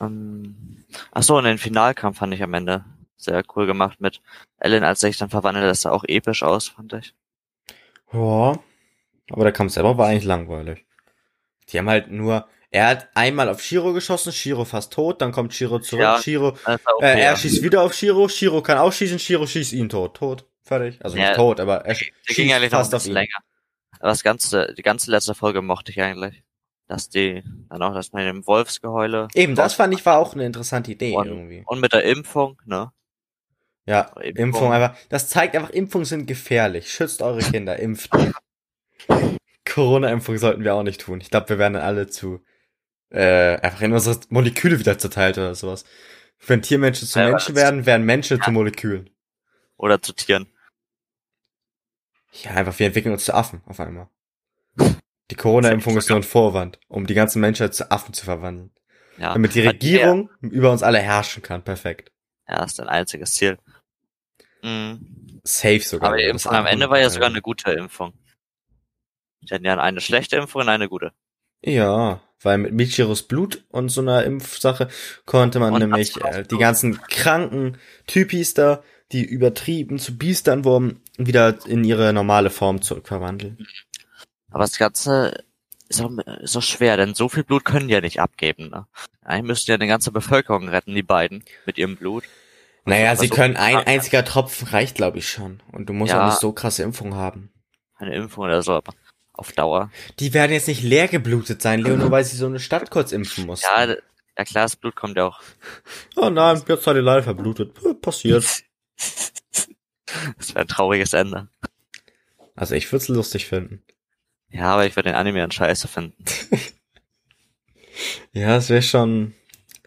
S2: Ähm, ach so, und den Finalkampf fand ich am Ende sehr cool gemacht mit Ellen, als er sich dann verwandelt, das sah auch episch aus, fand ich.
S1: Ja. Aber der Kampf selber war eigentlich langweilig. Die haben halt nur, er hat einmal auf Shiro geschossen, Shiro fast tot, dann kommt Shiro zurück,
S2: Ja.
S1: Shiro Äh, er schießt wieder auf Shiro, Shiro kann auch schießen, Shiro schießt ihn tot. Tot. Fertig. Also
S2: Ja,
S1: nicht tot, aber er schießt fast auf ihn.
S2: länger. Aber das ganze, die ganze letzte Folge mochte ich eigentlich. Dass die, dann auch das mit dem Wolfsgeheule.
S1: Eben, das fand ich war auch eine interessante Idee
S2: Und-
S1: irgendwie.
S2: Und mit der Impfung, ne?
S1: Ja,
S2: Impfung.
S1: Impfung einfach. Das zeigt einfach, Impfungen sind gefährlich. Schützt eure Kinder, impft. [laughs] Corona-Impfung sollten wir auch nicht tun. Ich glaube, wir werden dann alle zu äh, einfach in unsere Moleküle wieder zerteilt oder sowas. Wenn Tiermenschen zu
S2: Ja,
S1: Menschen werden, werden Menschen
S2: Ja.
S1: zu Molekülen.
S2: Oder zu Tieren.
S1: Ja, einfach, wir entwickeln uns zu Affen auf einmal. [laughs] Die Corona-Impfung ist nur ein Vorwand, um die ganze Menschheit zu Affen zu verwandeln.
S2: Ja.
S1: Damit die Regierung über uns alle herrschen kann. Perfekt.
S2: Ja, das ist dein einziges Ziel. Mhm.
S1: Safe sogar.
S2: Aber die Impfung am Ende war ja sogar eine gute Impfung. Die hatten ja eine schlechte Impfung und eine gute.
S1: Ja, weil mit Michiros Blut und so einer Impfsache konnte man
S2: Und
S1: nämlich äh, die ganzen kranken Typis da, die übertrieben zu Biestern wurden, wieder in ihre normale Form zurückverwandeln.
S2: Aber das Ganze ist auch, ist auch schwer, denn so viel Blut können die ja nicht abgeben. Ne? Eigentlich müssten ja eine ganze Bevölkerung retten, die beiden, mit ihrem Blut.
S1: Naja,
S2: Also,
S1: sie können ein einziger Tropfen reicht, glaube ich, schon. Und du musst
S2: Ja.
S1: auch nicht so krasse Impfung haben.
S2: Eine Impfung oder so, aber auf Dauer.
S1: Die werden jetzt nicht leer geblutet sein, Leo, nur weil sie so eine Stadt kurz impfen mussten.
S2: Ja, ja klar, das Blut kommt ja auch.
S1: Oh nein, jetzt hat die leider verblutet. Passiert. [laughs]
S2: Das wäre ein trauriges Ende.
S1: Also ich würde es lustig finden.
S2: Ja, aber ich würde den Anime an Scheiße finden. [laughs]
S1: Ja, es wäre schon.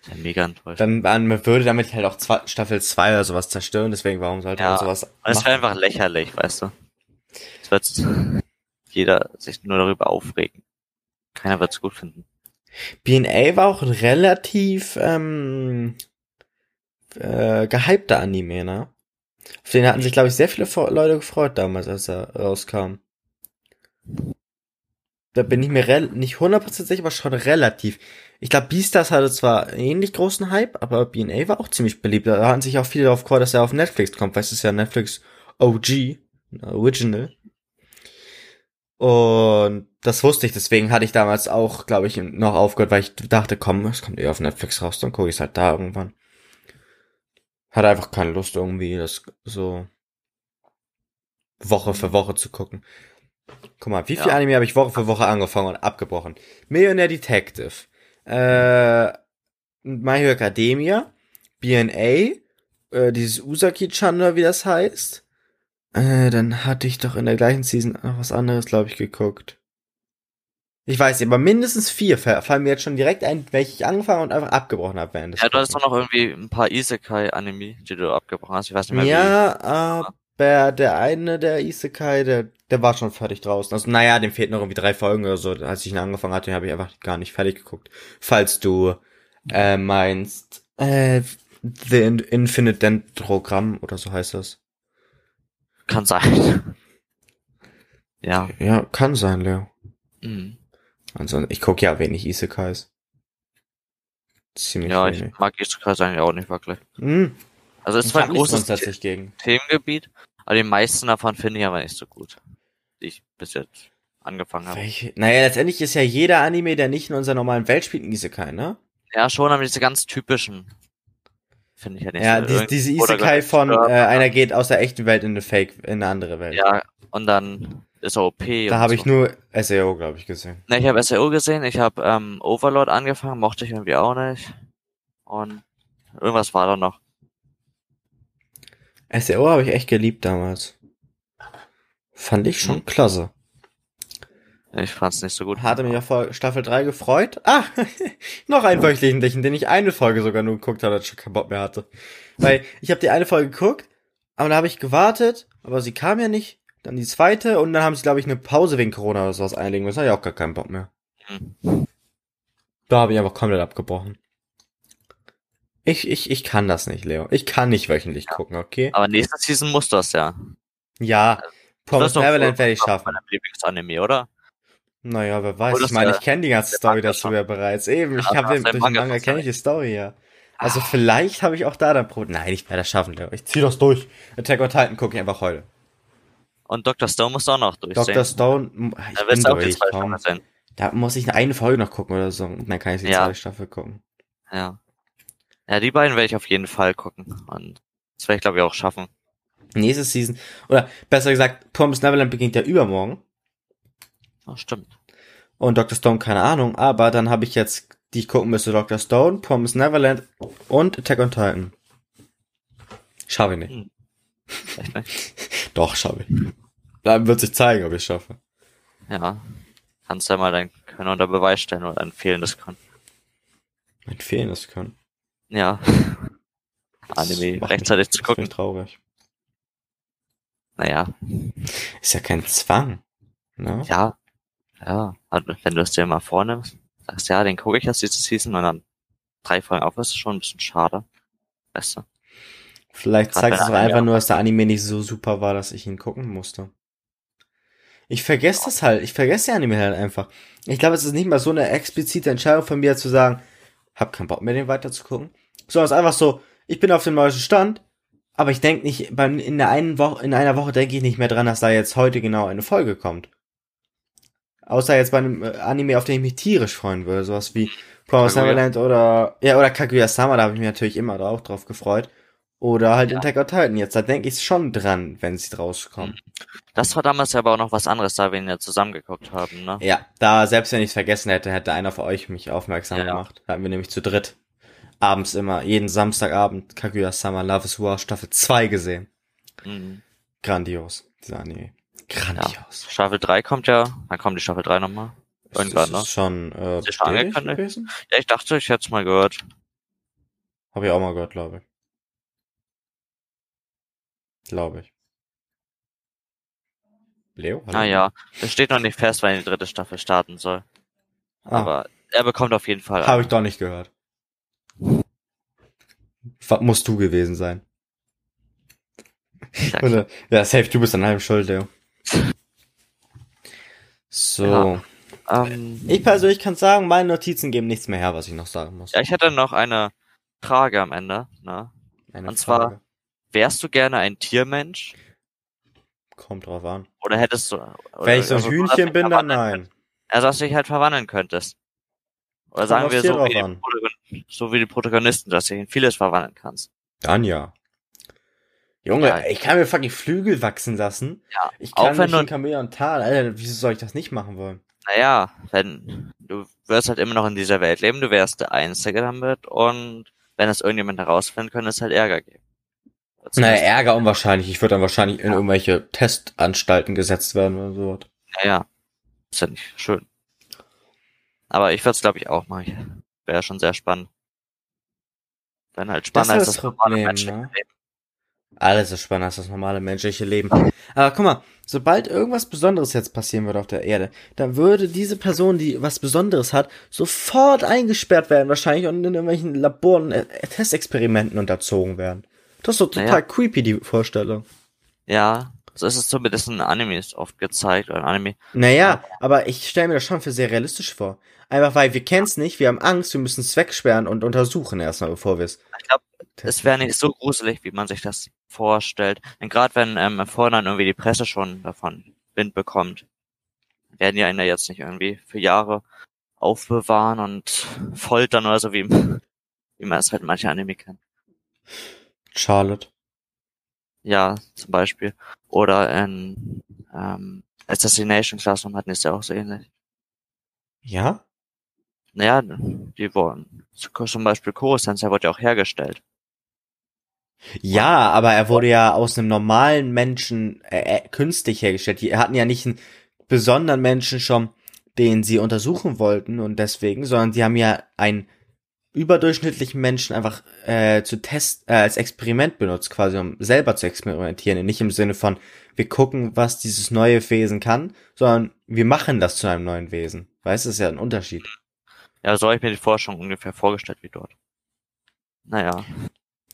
S2: Ja, mega enttäuscht.
S1: Dann man würde damit halt auch zwei, Staffel 2 oder sowas zerstören, deswegen warum sollte
S2: Ja,
S1: man sowas
S2: Und es wäre
S1: machen?
S2: einfach lächerlich, weißt du. Es wird jeder sich nur darüber aufregen. Keiner wird es gut finden.
S1: BNA war auch ein relativ ähm, äh, gehypter Anime, ne? Auf den hatten sich, glaube ich, sehr viele Leute gefreut damals, als er rauskam. Da bin ich mir nicht 100% sicher, aber schon relativ. Ich glaube, Beastars hatte zwar einen ähnlich großen Hype, aber BNA war auch ziemlich beliebt. Da hatten sich auch viele darauf gefreut, dass er auf Netflix kommt, weil es ist ja Netflix OG, Original. Und das wusste ich, deswegen hatte ich damals auch, glaube ich, noch aufgehört, weil ich dachte, komm, es kommt eh auf Netflix raus, dann gucke ich es halt da irgendwann. Hatte einfach keine Lust irgendwie, das so Woche für Woche zu gucken. Guck mal, wie viel
S2: Ja.
S1: Anime habe ich Woche für Woche angefangen und abgebrochen? Millionaire Detective, äh, My Hero Academia, BNA, äh, dieses Usaki-chan oder wie das heißt. Äh, dann hatte ich doch in der gleichen Season noch was anderes, glaube ich, geguckt. Ich weiß nicht, aber mindestens vier fa- fallen mir jetzt schon direkt ein, welche ich angefangen und einfach abgebrochen habe während des
S2: Ja, du hattest
S1: Guckens.
S2: doch noch irgendwie ein paar Isekai-Anime, die du abgebrochen hast. Ich weiß nicht mehr wie.
S1: Ja, der, der eine, der Isekai, der, der war schon fertig draußen. Also, naja, dem fehlt noch irgendwie drei Folgen oder so. Als ich ihn angefangen hatte, habe ich einfach gar nicht fertig geguckt. Falls du äh, meinst, äh, The Infinite Dendrogramm oder so heißt das.
S2: Kann sein. [laughs] ja.
S1: Ja, kann sein, Leo.
S2: Mhm.
S1: Also, ich gucke ja wenig Isekais. Ziemlich
S2: Ja,
S1: wenig.
S2: ich mag Isekais eigentlich auch nicht wirklich.
S1: Hm,
S2: Also es ist zwar ein großes. Themengebiet, aber die meisten davon finde ich aber nicht so gut, die ich bis jetzt angefangen habe.
S1: Welche? Naja, letztendlich ist ja jeder Anime, der nicht in unserer normalen Welt spielt, ein Isekai, ne?
S2: Ja, schon, aber diese ganz typischen finde ich ja nicht
S1: Ja,
S2: so.
S1: die, diese Isekai von, äh, einer geht aus der echten Welt in eine Fake, in eine andere Welt.
S2: Ja, und dann ist er OP.
S1: da habe
S2: so.
S1: ich nur SEO, glaube ich, gesehen.
S2: Ne, ich habe SEO gesehen, ich habe ähm, Overlord angefangen, mochte ich irgendwie auch nicht. Und irgendwas war da noch.
S1: SEO habe ich echt geliebt damals. Fand ich schon
S2: Hm.
S1: klasse.
S2: Ich fand's nicht so gut.
S1: Hatte mich auf Staffel 3 gefreut. Ah, [laughs] noch einen wöchentlichen, den ich eine Folge sogar nur geguckt habe, als ich schon keinen Bock mehr hatte. Weil ich habe die eine Folge geguckt, aber da habe ich gewartet, aber sie kam ja nicht. Dann die zweite und dann haben sie, glaube ich, eine Pause wegen Corona oder sowas einlegen müssen. Da hatte ich auch gar keinen Bock mehr. Da habe ich einfach komplett abgebrochen. Ich, ich, ich kann das nicht, Leo. Ich kann nicht wöchentlich gucken, okay?
S2: Aber nächste Season musst du das ja.
S1: Ja, Promise Neverland werde ich schaffen.
S2: Mein Lieblingsanime, oder?
S1: Naja, wer weiß.
S2: Oder
S1: Ich meine, ich kenne die ganze Story dazu ja bereits. Eben, ich
S2: Ja,
S1: habe
S2: hast
S1: den,
S2: du
S1: durch
S2: den Manga
S1: Manga kenne ich die Story ja. Also
S2: Ah.
S1: vielleicht habe ich auch da dann Brot. Nein, ich werde das schaffen, Leo. Ich zieh das durch. Attack on Titan gucke ich einfach heute.
S2: Und Dr. Stone musst du auch noch durchsehen.
S1: Dr. Stone, ich
S2: Da
S1: bin
S2: du auch die
S1: durch,
S2: zwei
S1: komm.
S2: Staffeln sehen.
S1: Da muss ich eine Folge noch gucken oder so. Und dann kann ich die
S2: Ja.
S1: zweite Staffel gucken.
S2: Ja. Ja, die beiden werde ich auf jeden Fall gucken. Und das werde ich, glaube ich, auch schaffen.
S1: Nächste Season, oder besser gesagt, Promise Neverland beginnt ja übermorgen.
S2: Oh, stimmt.
S1: Und Dr. Stone, keine Ahnung. Aber dann habe ich jetzt, die ich gucken müsste, Dr. Stone, Promise Neverland und Attack on Titan. Schaffe ich nicht.
S2: Echt nicht? [laughs]
S1: Doch, schaffe ich. Dann wird sich zeigen, ob ich es schaffe.
S2: Ja. Kannst ja mal dein Können unter Beweis stellen oder ein fehlendes Können.
S1: Mein fehlendes Können.
S2: Ja.
S1: Das
S2: Anime rechtzeitig
S1: mich-
S2: zu gucken.
S1: mich traurig.
S2: Naja.
S1: Ist ja kein Zwang. Ne?
S2: Ja. Ja. Also, wenn du es dir mal vornimmst, sagst ja, den gucke ich jetzt diese Season und dann drei Folgen auf, ist schon ein bisschen schade. Weißt du?
S1: Vielleicht
S2: Grad
S1: zeigt es doch einfach nur, dass der Anime nicht so super war, dass ich ihn gucken musste. Ich vergesse das halt. Ich vergesse den Anime halt einfach. Ich glaube, es ist nicht mal so eine explizite Entscheidung von mir zu sagen, hab keinen Bock mehr, den weiter zu gucken. Sondern es ist einfach so, ich bin auf dem neuesten Stand, aber ich denke nicht, beim, in der einen Woche, in einer Woche denke ich nicht mehr dran, dass da jetzt heute genau eine Folge kommt. Außer jetzt bei einem äh, Anime, auf den ich mich tierisch freuen würde. Sowas wie Promise. Neverland oder, ja, oder Kaguya-sama, da habe ich mich natürlich immer auch drauf gefreut. Oder halt
S2: Ja.
S1: Attack on Titan. Jetzt, da denke ich schon dran, wenn sie rauskommen.
S2: Das war damals ja aber auch noch was anderes, da wir ihn ja zusammengeguckt haben, ne?
S1: Ja, da, selbst wenn ich es vergessen hätte, hätte einer von euch mich aufmerksam
S2: Ja.
S1: gemacht. Da hatten wir nämlich zu dritt abends immer, jeden Samstagabend Kaguya-sama Love is War Staffel 2 gesehen.
S2: Mhm.
S1: Grandios, dieser Anime. Grandios.
S2: Staffel 3 kommt ja, dann kommt die Staffel 3 nochmal. Irgendwann, ne?
S1: ist schon, äh,
S2: Ist ja schon angekündigt.
S1: gewesen?
S2: Ja, ich dachte, ich hätte es mal gehört.
S1: Hab ich auch mal gehört, glaube ich. Glaube ich. Leo? Hallo?
S2: Naja, es steht noch nicht fest, wann die dritte Staffel starten soll.
S1: Ah.
S2: Aber er bekommt auf jeden Fall.
S1: Habe ich doch nicht gehört. Was musst du gewesen sein?
S2: Ja,
S1: Oder, ja, safe, du bist an allem schuld, Leo. So.
S2: Ja. ähm,
S1: Ich persönlich kann sagen, meine Notizen geben nichts mehr her, was ich noch sagen muss.
S2: ja, ich hätte noch eine Frage am Ende. Ne?
S1: Eine
S2: und zwar-
S1: Frage.
S2: Wärst du gerne ein Tiermensch?
S1: Kommt drauf an.
S2: Oder hättest du. Oder,
S1: Wenn ich so ein
S2: also,
S1: Hühnchen bin, dann nein.
S2: Also, dass du dich halt verwandeln könntest. Oder
S1: Kommt
S2: sagen wir so wie, die so wie die Protagonisten, dass du dich in vieles verwandeln kannst.
S1: Dann ja. Junge,
S2: Ja.
S1: ich kann mir fucking Flügel wachsen lassen.
S2: Ja,
S1: Ich
S2: auch
S1: kann
S2: wenn
S1: nicht
S2: du-
S1: ein Chameleon tarnen. Alter, wieso soll ich das nicht machen wollen?
S2: Naja, wenn du wirst halt immer noch in dieser Welt leben, du wärst der Einzige damit und wenn es irgendjemand herausfinden könnte, es halt Ärger geben.
S1: Naja, Ärger unwahrscheinlich. Ich würde dann wahrscheinlich in irgendwelche Testanstalten gesetzt werden oder so.
S2: Naja, ist ja nicht schön. Aber ich würde es, glaube ich, auch machen. Wäre schon sehr spannend. Wenn halt spannender als das
S1: das
S2: normale
S1: Problem,
S2: menschliche
S1: ne?
S2: Leben.
S1: Alles ist spannender als das normale menschliche Leben. Aber guck mal, sobald irgendwas Besonderes jetzt passieren würde auf der Erde, dann würde diese Person, die was Besonderes hat, sofort eingesperrt werden wahrscheinlich und in irgendwelchen Laboren äh, Testexperimenten unterzogen werden. Das ist doch total
S2: Naja.
S1: creepy, die Vorstellung.
S2: Ja, so ist es zumindest in Animes oft gezeigt oder in Anime.
S1: Naja, aber ich stelle mir das schon für sehr realistisch vor. Einfach weil wir kennen's nicht, wir haben Angst, wir müssen es wegsperren und untersuchen erstmal, bevor wir es.
S2: Ich glaube, es wäre nicht so gruselig, wie man sich das vorstellt. Denn gerade wenn ähm, im Vorhinein irgendwie die Presse schon davon Wind bekommt, werden die einen ja jetzt nicht irgendwie für Jahre aufbewahren und foltern oder so, wie, wie man es halt in manchen Anime kennt.
S1: Charlotte.
S2: Ja, zum Beispiel. Oder in ähm, Assassination Classroom hatten es ja auch so ähnlich.
S1: Ja?
S2: Naja, die wurden, zum Beispiel Kuro-Sensei wurde ja auch hergestellt.
S1: Ja, aber er wurde ja aus einem normalen Menschen äh, äh, künstlich hergestellt. Die hatten ja nicht einen besonderen Menschen schon, den sie untersuchen wollten und deswegen, sondern sie haben ja einen überdurchschnittlichen Menschen einfach äh, zu Test äh, als Experiment benutzt, quasi um selber zu experimentieren. Nicht im Sinne von wir gucken, was dieses neue Wesen kann, sondern wir machen das zu einem neuen Wesen. Weißt du, das ist ja ein Unterschied.
S2: Ja, so habe ich mir die Forschung ungefähr vorgestellt wie dort. Naja,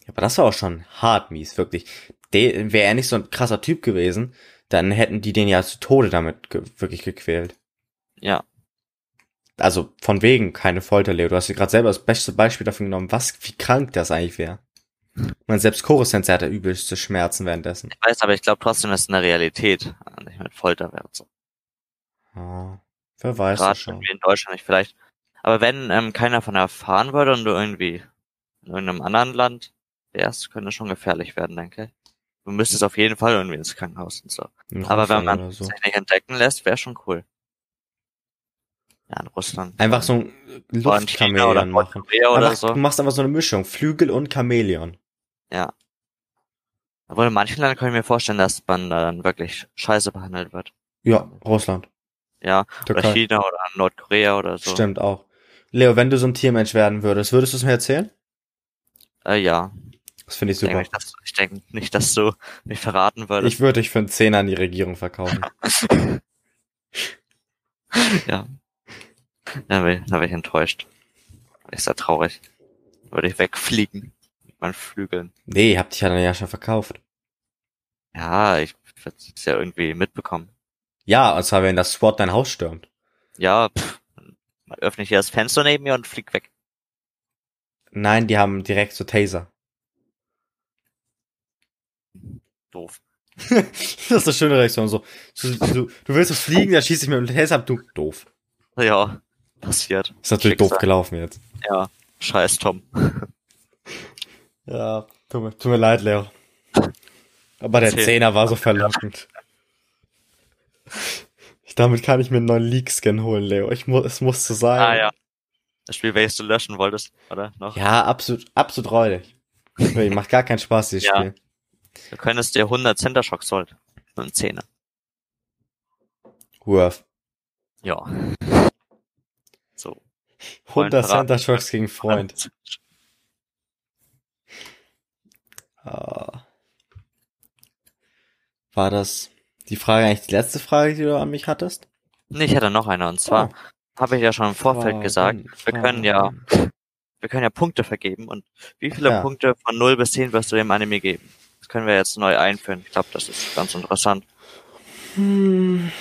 S1: Aber das war auch schon hart mies, wirklich. Wäre er nicht so ein krasser Typ gewesen, dann hätten die den ja zu Tode damit ge wirklich gequält.
S2: ja.
S1: Also von wegen keine Folter, Leo. Du hast dir gerade selber das beste Beispiel dafür genommen, was, wie krank das eigentlich wäre. Man selbst Chorus hatte übelste Schmerzen währenddessen.
S2: Ich weiß, aber ich glaube trotzdem, dass es in der Realität nicht mit Folter wäre. So.
S1: Ah, wer weiß
S2: Gerade
S1: das schon.
S2: irgendwie in Deutschland nicht vielleicht. Aber wenn ähm, keiner von erfahren würde und du irgendwie in irgendeinem anderen Land wärst, könnte es schon gefährlich werden, denke ich. Du müsstest auf jeden Fall irgendwie ins Krankenhaus und so. Aber wenn man
S1: so.
S2: sich nicht entdecken lässt, wäre schon cool. Ja, in Russland.
S1: Einfach so ein
S2: Oder oder
S1: Luftchamäleon machen.
S2: Oder
S1: Einfach,
S2: so.
S1: Du machst einfach so eine Mischung. Flügel und Chamäleon.
S2: Ja. Obwohl in manchen Ländern kann ich mir vorstellen, dass man dann wirklich scheiße behandelt wird.
S1: Ja, Russland.
S2: Ja, oder
S1: Türkei.
S2: China oder Nordkorea oder so.
S1: Stimmt auch. Leo, wenn du so ein Tiermensch werden würdest, würdest du es mir erzählen?
S2: Äh, ja.
S1: Das finde ich
S2: Ich denke,
S1: super.
S2: nicht, dass, ich denke nicht, dass du mich verraten würdest.
S1: Ich würde dich für einen Zehner an die Regierung verkaufen. [laughs]
S2: ja. Da wäre da wär ich enttäuscht. Ist ja traurig. Würde ich wegfliegen. Mit meinen Flügeln.
S1: nee, hab dich ja dann ja schon verkauft.
S2: Ja, ich würde es ja irgendwie mitbekommen.
S1: Ja, und zwar, wenn das SWAT dein Haus stürmt.
S2: Ja, pff, dann öffne ich hier das Fenster neben mir und flieg weg.
S1: Nein, die haben direkt so Taser.
S2: Doof. [laughs]
S1: das ist eine schöne Reaktion. So, du, du, du willst so fliegen, da schießt ich mit dem Taser ab, du doof.
S2: Ja, passiert.
S1: Ist natürlich doof
S2: Schicksal.
S1: gelaufen jetzt.
S2: Ja, scheiß Tom. [laughs]
S1: Ja, tut mir, tut mir leid, Leo. Aber der. Zehner war so verlockend. Ich, damit kann ich mir einen neuen Leak-Scan holen, Leo. Ich mu es musste sein.
S2: Ah ja. Das Spiel, welches du löschen wolltest, oder? Noch?
S1: Ja, absolut, absolut räudig. Macht gar keinen Spaß, dieses [laughs]
S2: Ja.
S1: Spiel.
S2: Du könntest dir 100 Center Shock Sold. Mit einem Zehner.
S1: Worth.
S2: Ja. So.
S1: 100
S2: verraten.
S1: Center Shocks gegen Freund. [laughs] Ah. War das die Frage eigentlich die letzte Frage, die du an mich hattest?
S2: Nee, ich hatte noch eine, und zwar habe ich ja schon im Vorfeld
S1: Fragen,
S2: gesagt, wir können ja, [laughs] wir können ja Punkte vergeben und wie viele
S1: Ja.
S2: Punkte von 0 bis 10 wirst du dem Anime geben? Das können wir jetzt neu einführen. Ich glaube, das ist ganz interessant.
S1: Hm.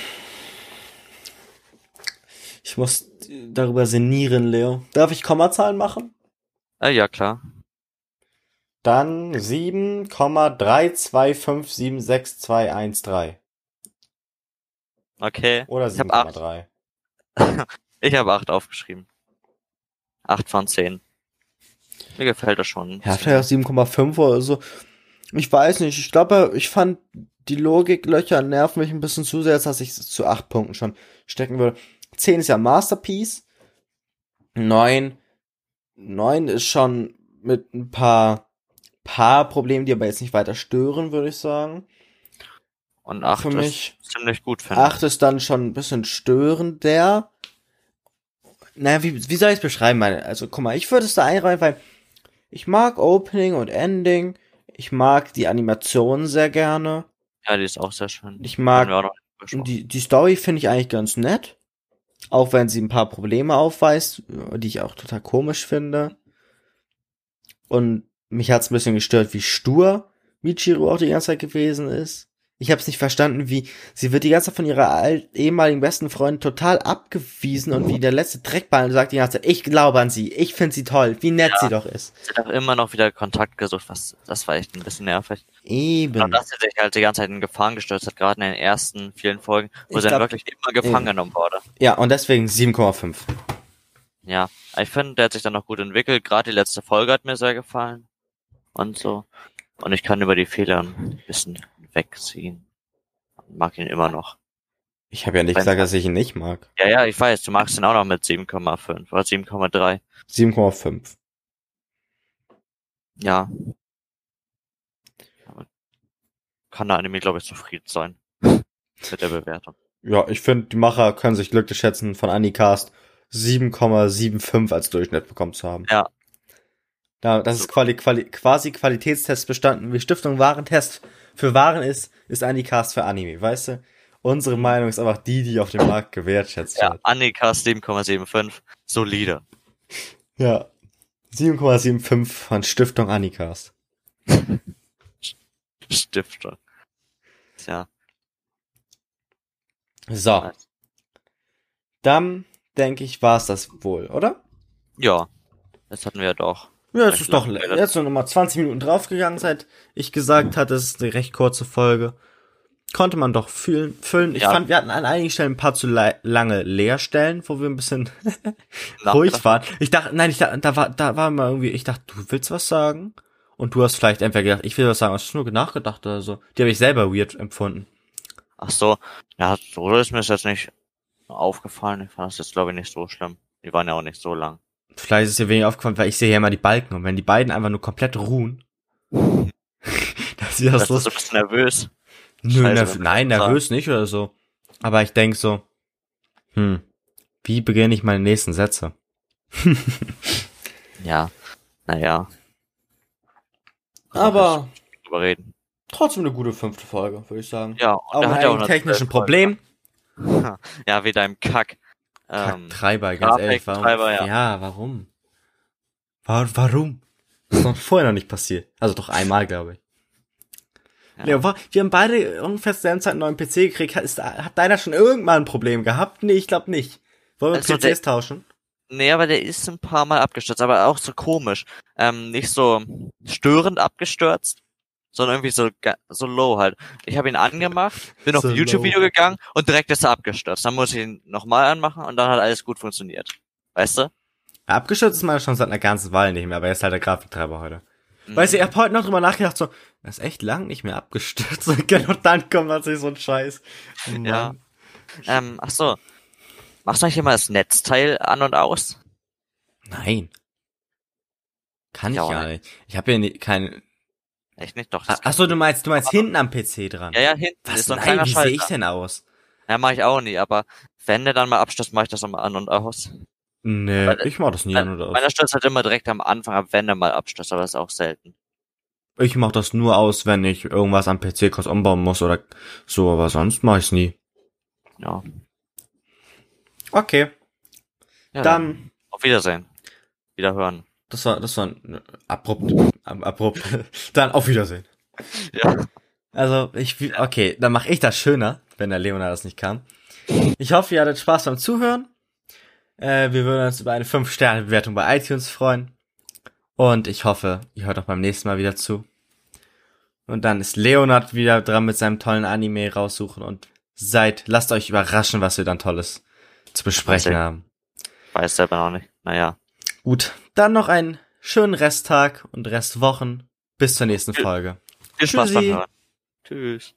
S1: Ich muss darüber sinnieren, Leo. Darf ich Kommazahlen machen?
S2: Äh, ja, klar.
S1: Dann 7,325762213.
S2: Okay.
S1: Oder
S2: Ich hab acht.
S1: 7,3. [laughs]
S2: Ich habe 8 aufgeschrieben. 8 von 10. Mir gefällt das schon.
S1: Ja, vielleicht auch 7,5 oder so. Ich weiß nicht. Ich glaube, ich fand die Logiklöcher nerven mich ein bisschen zu sehr, als dass ich es zu 8 Punkten schon stecken würde. 10 ist ja Masterpiece. 9, 9 ist schon mit ein paar, paar Problemen, die aber jetzt nicht weiter stören, würde ich sagen.
S2: Und 8
S1: Für
S2: ist
S1: mich
S2: ziemlich gut, finde ich.
S1: 8 ist dann schon ein bisschen störender. Naja, wie, wie soll ich es beschreiben? Meine? Also, guck mal, ich würde es da einreihen, weil ich mag Opening und Ending. Ich mag die Animation sehr gerne.
S2: Ja, die ist auch sehr schön.
S1: Ich mag die, die Story finde ich eigentlich ganz nett. Auch wenn sie ein paar Probleme aufweist, die ich auch total komisch finde. Und mich hat's ein bisschen gestört, wie stur Michiru auch die ganze Zeit gewesen ist. Ich habe es nicht verstanden, wie sie wird die ganze Zeit von ihrer alt, ehemaligen besten Freundin total abgewiesen und wie der letzte Dreckball sagt die ganze Zeit, ich glaube an sie, ich finde sie toll, wie nett
S2: Ja.
S1: sie doch ist.
S2: Sie hat auch immer noch wieder Kontakt gesucht, was, das war echt ein bisschen nervig. Und
S1: Eben.
S2: dass sie sich halt die ganze Zeit in Gefahren gestürzt hat, gerade in den ersten vielen Folgen, wo
S1: Ich
S2: sie dann
S1: glaub-
S2: wirklich immer gefangen genommen wurde.
S1: Ja, und deswegen 7,5.
S2: Ja, ich finde, der hat sich dann noch gut entwickelt. Gerade die letzte Folge hat mir sehr gefallen. Und so. Und ich kann über die Fehler ein bisschen wegziehen. Mag ihn immer noch.
S1: Ich habe ja nicht
S2: Wenn-
S1: gesagt, dass ich ihn nicht mag.
S2: Ja, ja, ich weiß, du magst ihn auch noch mit 7,5 oder 7,3.
S1: 7,5.
S2: Ja. Aber kann der Anime, glaube ich, zufrieden sein. [laughs] mit der Bewertung.
S1: Ja, ich finde, die Macher können sich glücklich schätzen, von Anycast 7,75 als Durchschnitt bekommen zu haben.
S2: Ja.
S1: Da, das ist quali, quali, quasi Qualitätstest bestanden. Wie Stiftung Warentest für Waren ist, ist Anycast für Anime, weißt du? Unsere Meinung ist einfach die, die auf dem Markt gewertschätzt
S2: Ja,
S1: wird.
S2: Annika 7,75. Solide.
S1: Ja. 7,75 von Stiftung Anycast.
S2: Stifter. Tja.
S1: So. Dann, denke ich, war's das wohl, oder?
S2: Ja. Das hatten wir ja doch.
S1: Ja, es ist doch jetzt noch mal 20 Minuten draufgegangen, seit ich gesagt hatte, es ist eine recht kurze Folge. Konnte man doch fühlen, füllen. Ich
S2: Ja.
S1: fand, wir hatten an einigen Stellen ein paar zu lange Leerstellen, wo wir ein bisschen [laughs] ruhig waren. Ich dachte, nein, ich dachte, da war, da war mal irgendwie, ich dachte, du willst was sagen? Und du hast vielleicht entweder gedacht, ich will was sagen, hast du nur nachgedacht oder so. Die habe ich selber weird empfunden.
S2: Ach so. Ja, so ist mir das jetzt nicht aufgefallen. Ich fand das jetzt, glaube ich, nicht so schlimm. Die waren ja auch nicht so lang.
S1: Vielleicht ist es dir weniger aufgefallen, weil ich sehe ja immer die Balken und wenn die beiden einfach nur komplett ruhen, [laughs] das ist ja
S2: Das
S1: so
S2: ist so ein bisschen nervös.
S1: Nö, nerv nein, nervös nicht oder so. Aber ich denk so, hm, wie beginne ich meine nächsten Sätze? [laughs]
S2: Ja. Naja.
S1: Aber
S2: Drüber reden.
S1: trotzdem eine gute fünfte Folge, würde ich sagen.
S2: Ja,
S1: Auch
S2: der
S1: mit
S2: auch
S1: einem technischen Problem. [laughs]
S2: Ja, wie deinem Kack. Ähm,
S1: Treiber, ganz ehrlich. Warum?
S2: Grafiktreiber, ja.
S1: ja, warum? War, warum? Das ist noch vorher noch nicht passiert. Also doch einmal, glaube ich.
S2: Ja.
S1: Ja. war, wir haben beide ungefähr zur selben Zeit einen neuen PC gekriegt. Hat, ist, hat deiner schon irgendwann ein Problem gehabt? Nee, ich glaube nicht. Wollen wir
S2: Also
S1: PCs
S2: der-
S1: tauschen?
S2: Nee, aber der ist ein paar Mal abgestürzt, aber auch so komisch. Ähm, nicht so störend abgestürzt, sondern irgendwie so, so low halt. Ich habe ihn angemacht, bin auf
S1: So
S2: ein YouTube-Video gegangen und direkt ist er abgestürzt. Dann muss ich ihn nochmal anmachen und dann hat alles gut funktioniert. Weißt du?
S1: Abgestürzt ist meine schon seit einer ganzen Weile nicht mehr, aber er ist halt der Grafiktreiber heute.
S2: Mhm.
S1: Weißt du, ich hab heute noch drüber nachgedacht, so, das ist echt lang nicht mehr abgestürzt. [laughs] Und genau dann kommt natürlich so ein Scheiß. Mann.
S2: Ja. Ähm, ach so. Machst du eigentlich immer das Netzteil an und aus?
S1: Nein. Kann ich
S2: Ja,
S1: ja nicht. Ich habe ja nie, kein.
S2: Echt nicht? Doch.
S1: Ah,
S2: Das
S1: Ach so, du meinst, du meinst hinten am PC dran.
S2: ja, ja, hinten
S1: Was?
S2: ist so ein
S1: Nein,
S2: kleiner
S1: wie sehe ich denn aus?
S2: Ja, mache ich auch nie, aber wenn der dann mal abstürzt, mache ich das immer an und aus.
S1: Nee,
S2: Weil-
S1: ich mach das nie an oder aus.
S2: Meiner stürzt halt immer direkt am Anfang ab, wenn er mal abstürzt, aber das ist auch selten.
S1: Ich mach das nur aus, wenn ich irgendwas am PC kurz umbauen muss oder so, aber sonst mach ich's nie.
S2: Ja.
S1: Okay,
S2: ja
S1: dann,
S2: Auf Wiedersehen. Wiederhören.
S1: das war, das war ein, abrupt, ab- abrupt. [laughs] dann auf Wiedersehen.
S2: Ja.
S1: Also, ich, will- okay, dann mache ich das schöner, wenn der Leonard das nicht kann. Ich hoffe, ihr hattet Spaß beim Zuhören. Äh, wir würden uns über eine 5-Sterne-Bewertung bei iTunes freuen. Und ich hoffe, ihr hört auch beim nächsten Mal wieder zu. Und dann ist Leonard wieder dran mit seinem tollen Anime raussuchen und seid, lasst euch überraschen, was wir dann Tolles zu besprechen
S2: sehen.
S1: haben.
S2: Weiß selber noch nicht. Naja.
S1: Gut, dann noch einen schönen Resttag und Restwochen. Bis zur nächsten Folge.
S2: Viel Spaß beim. Hören. Tschüss.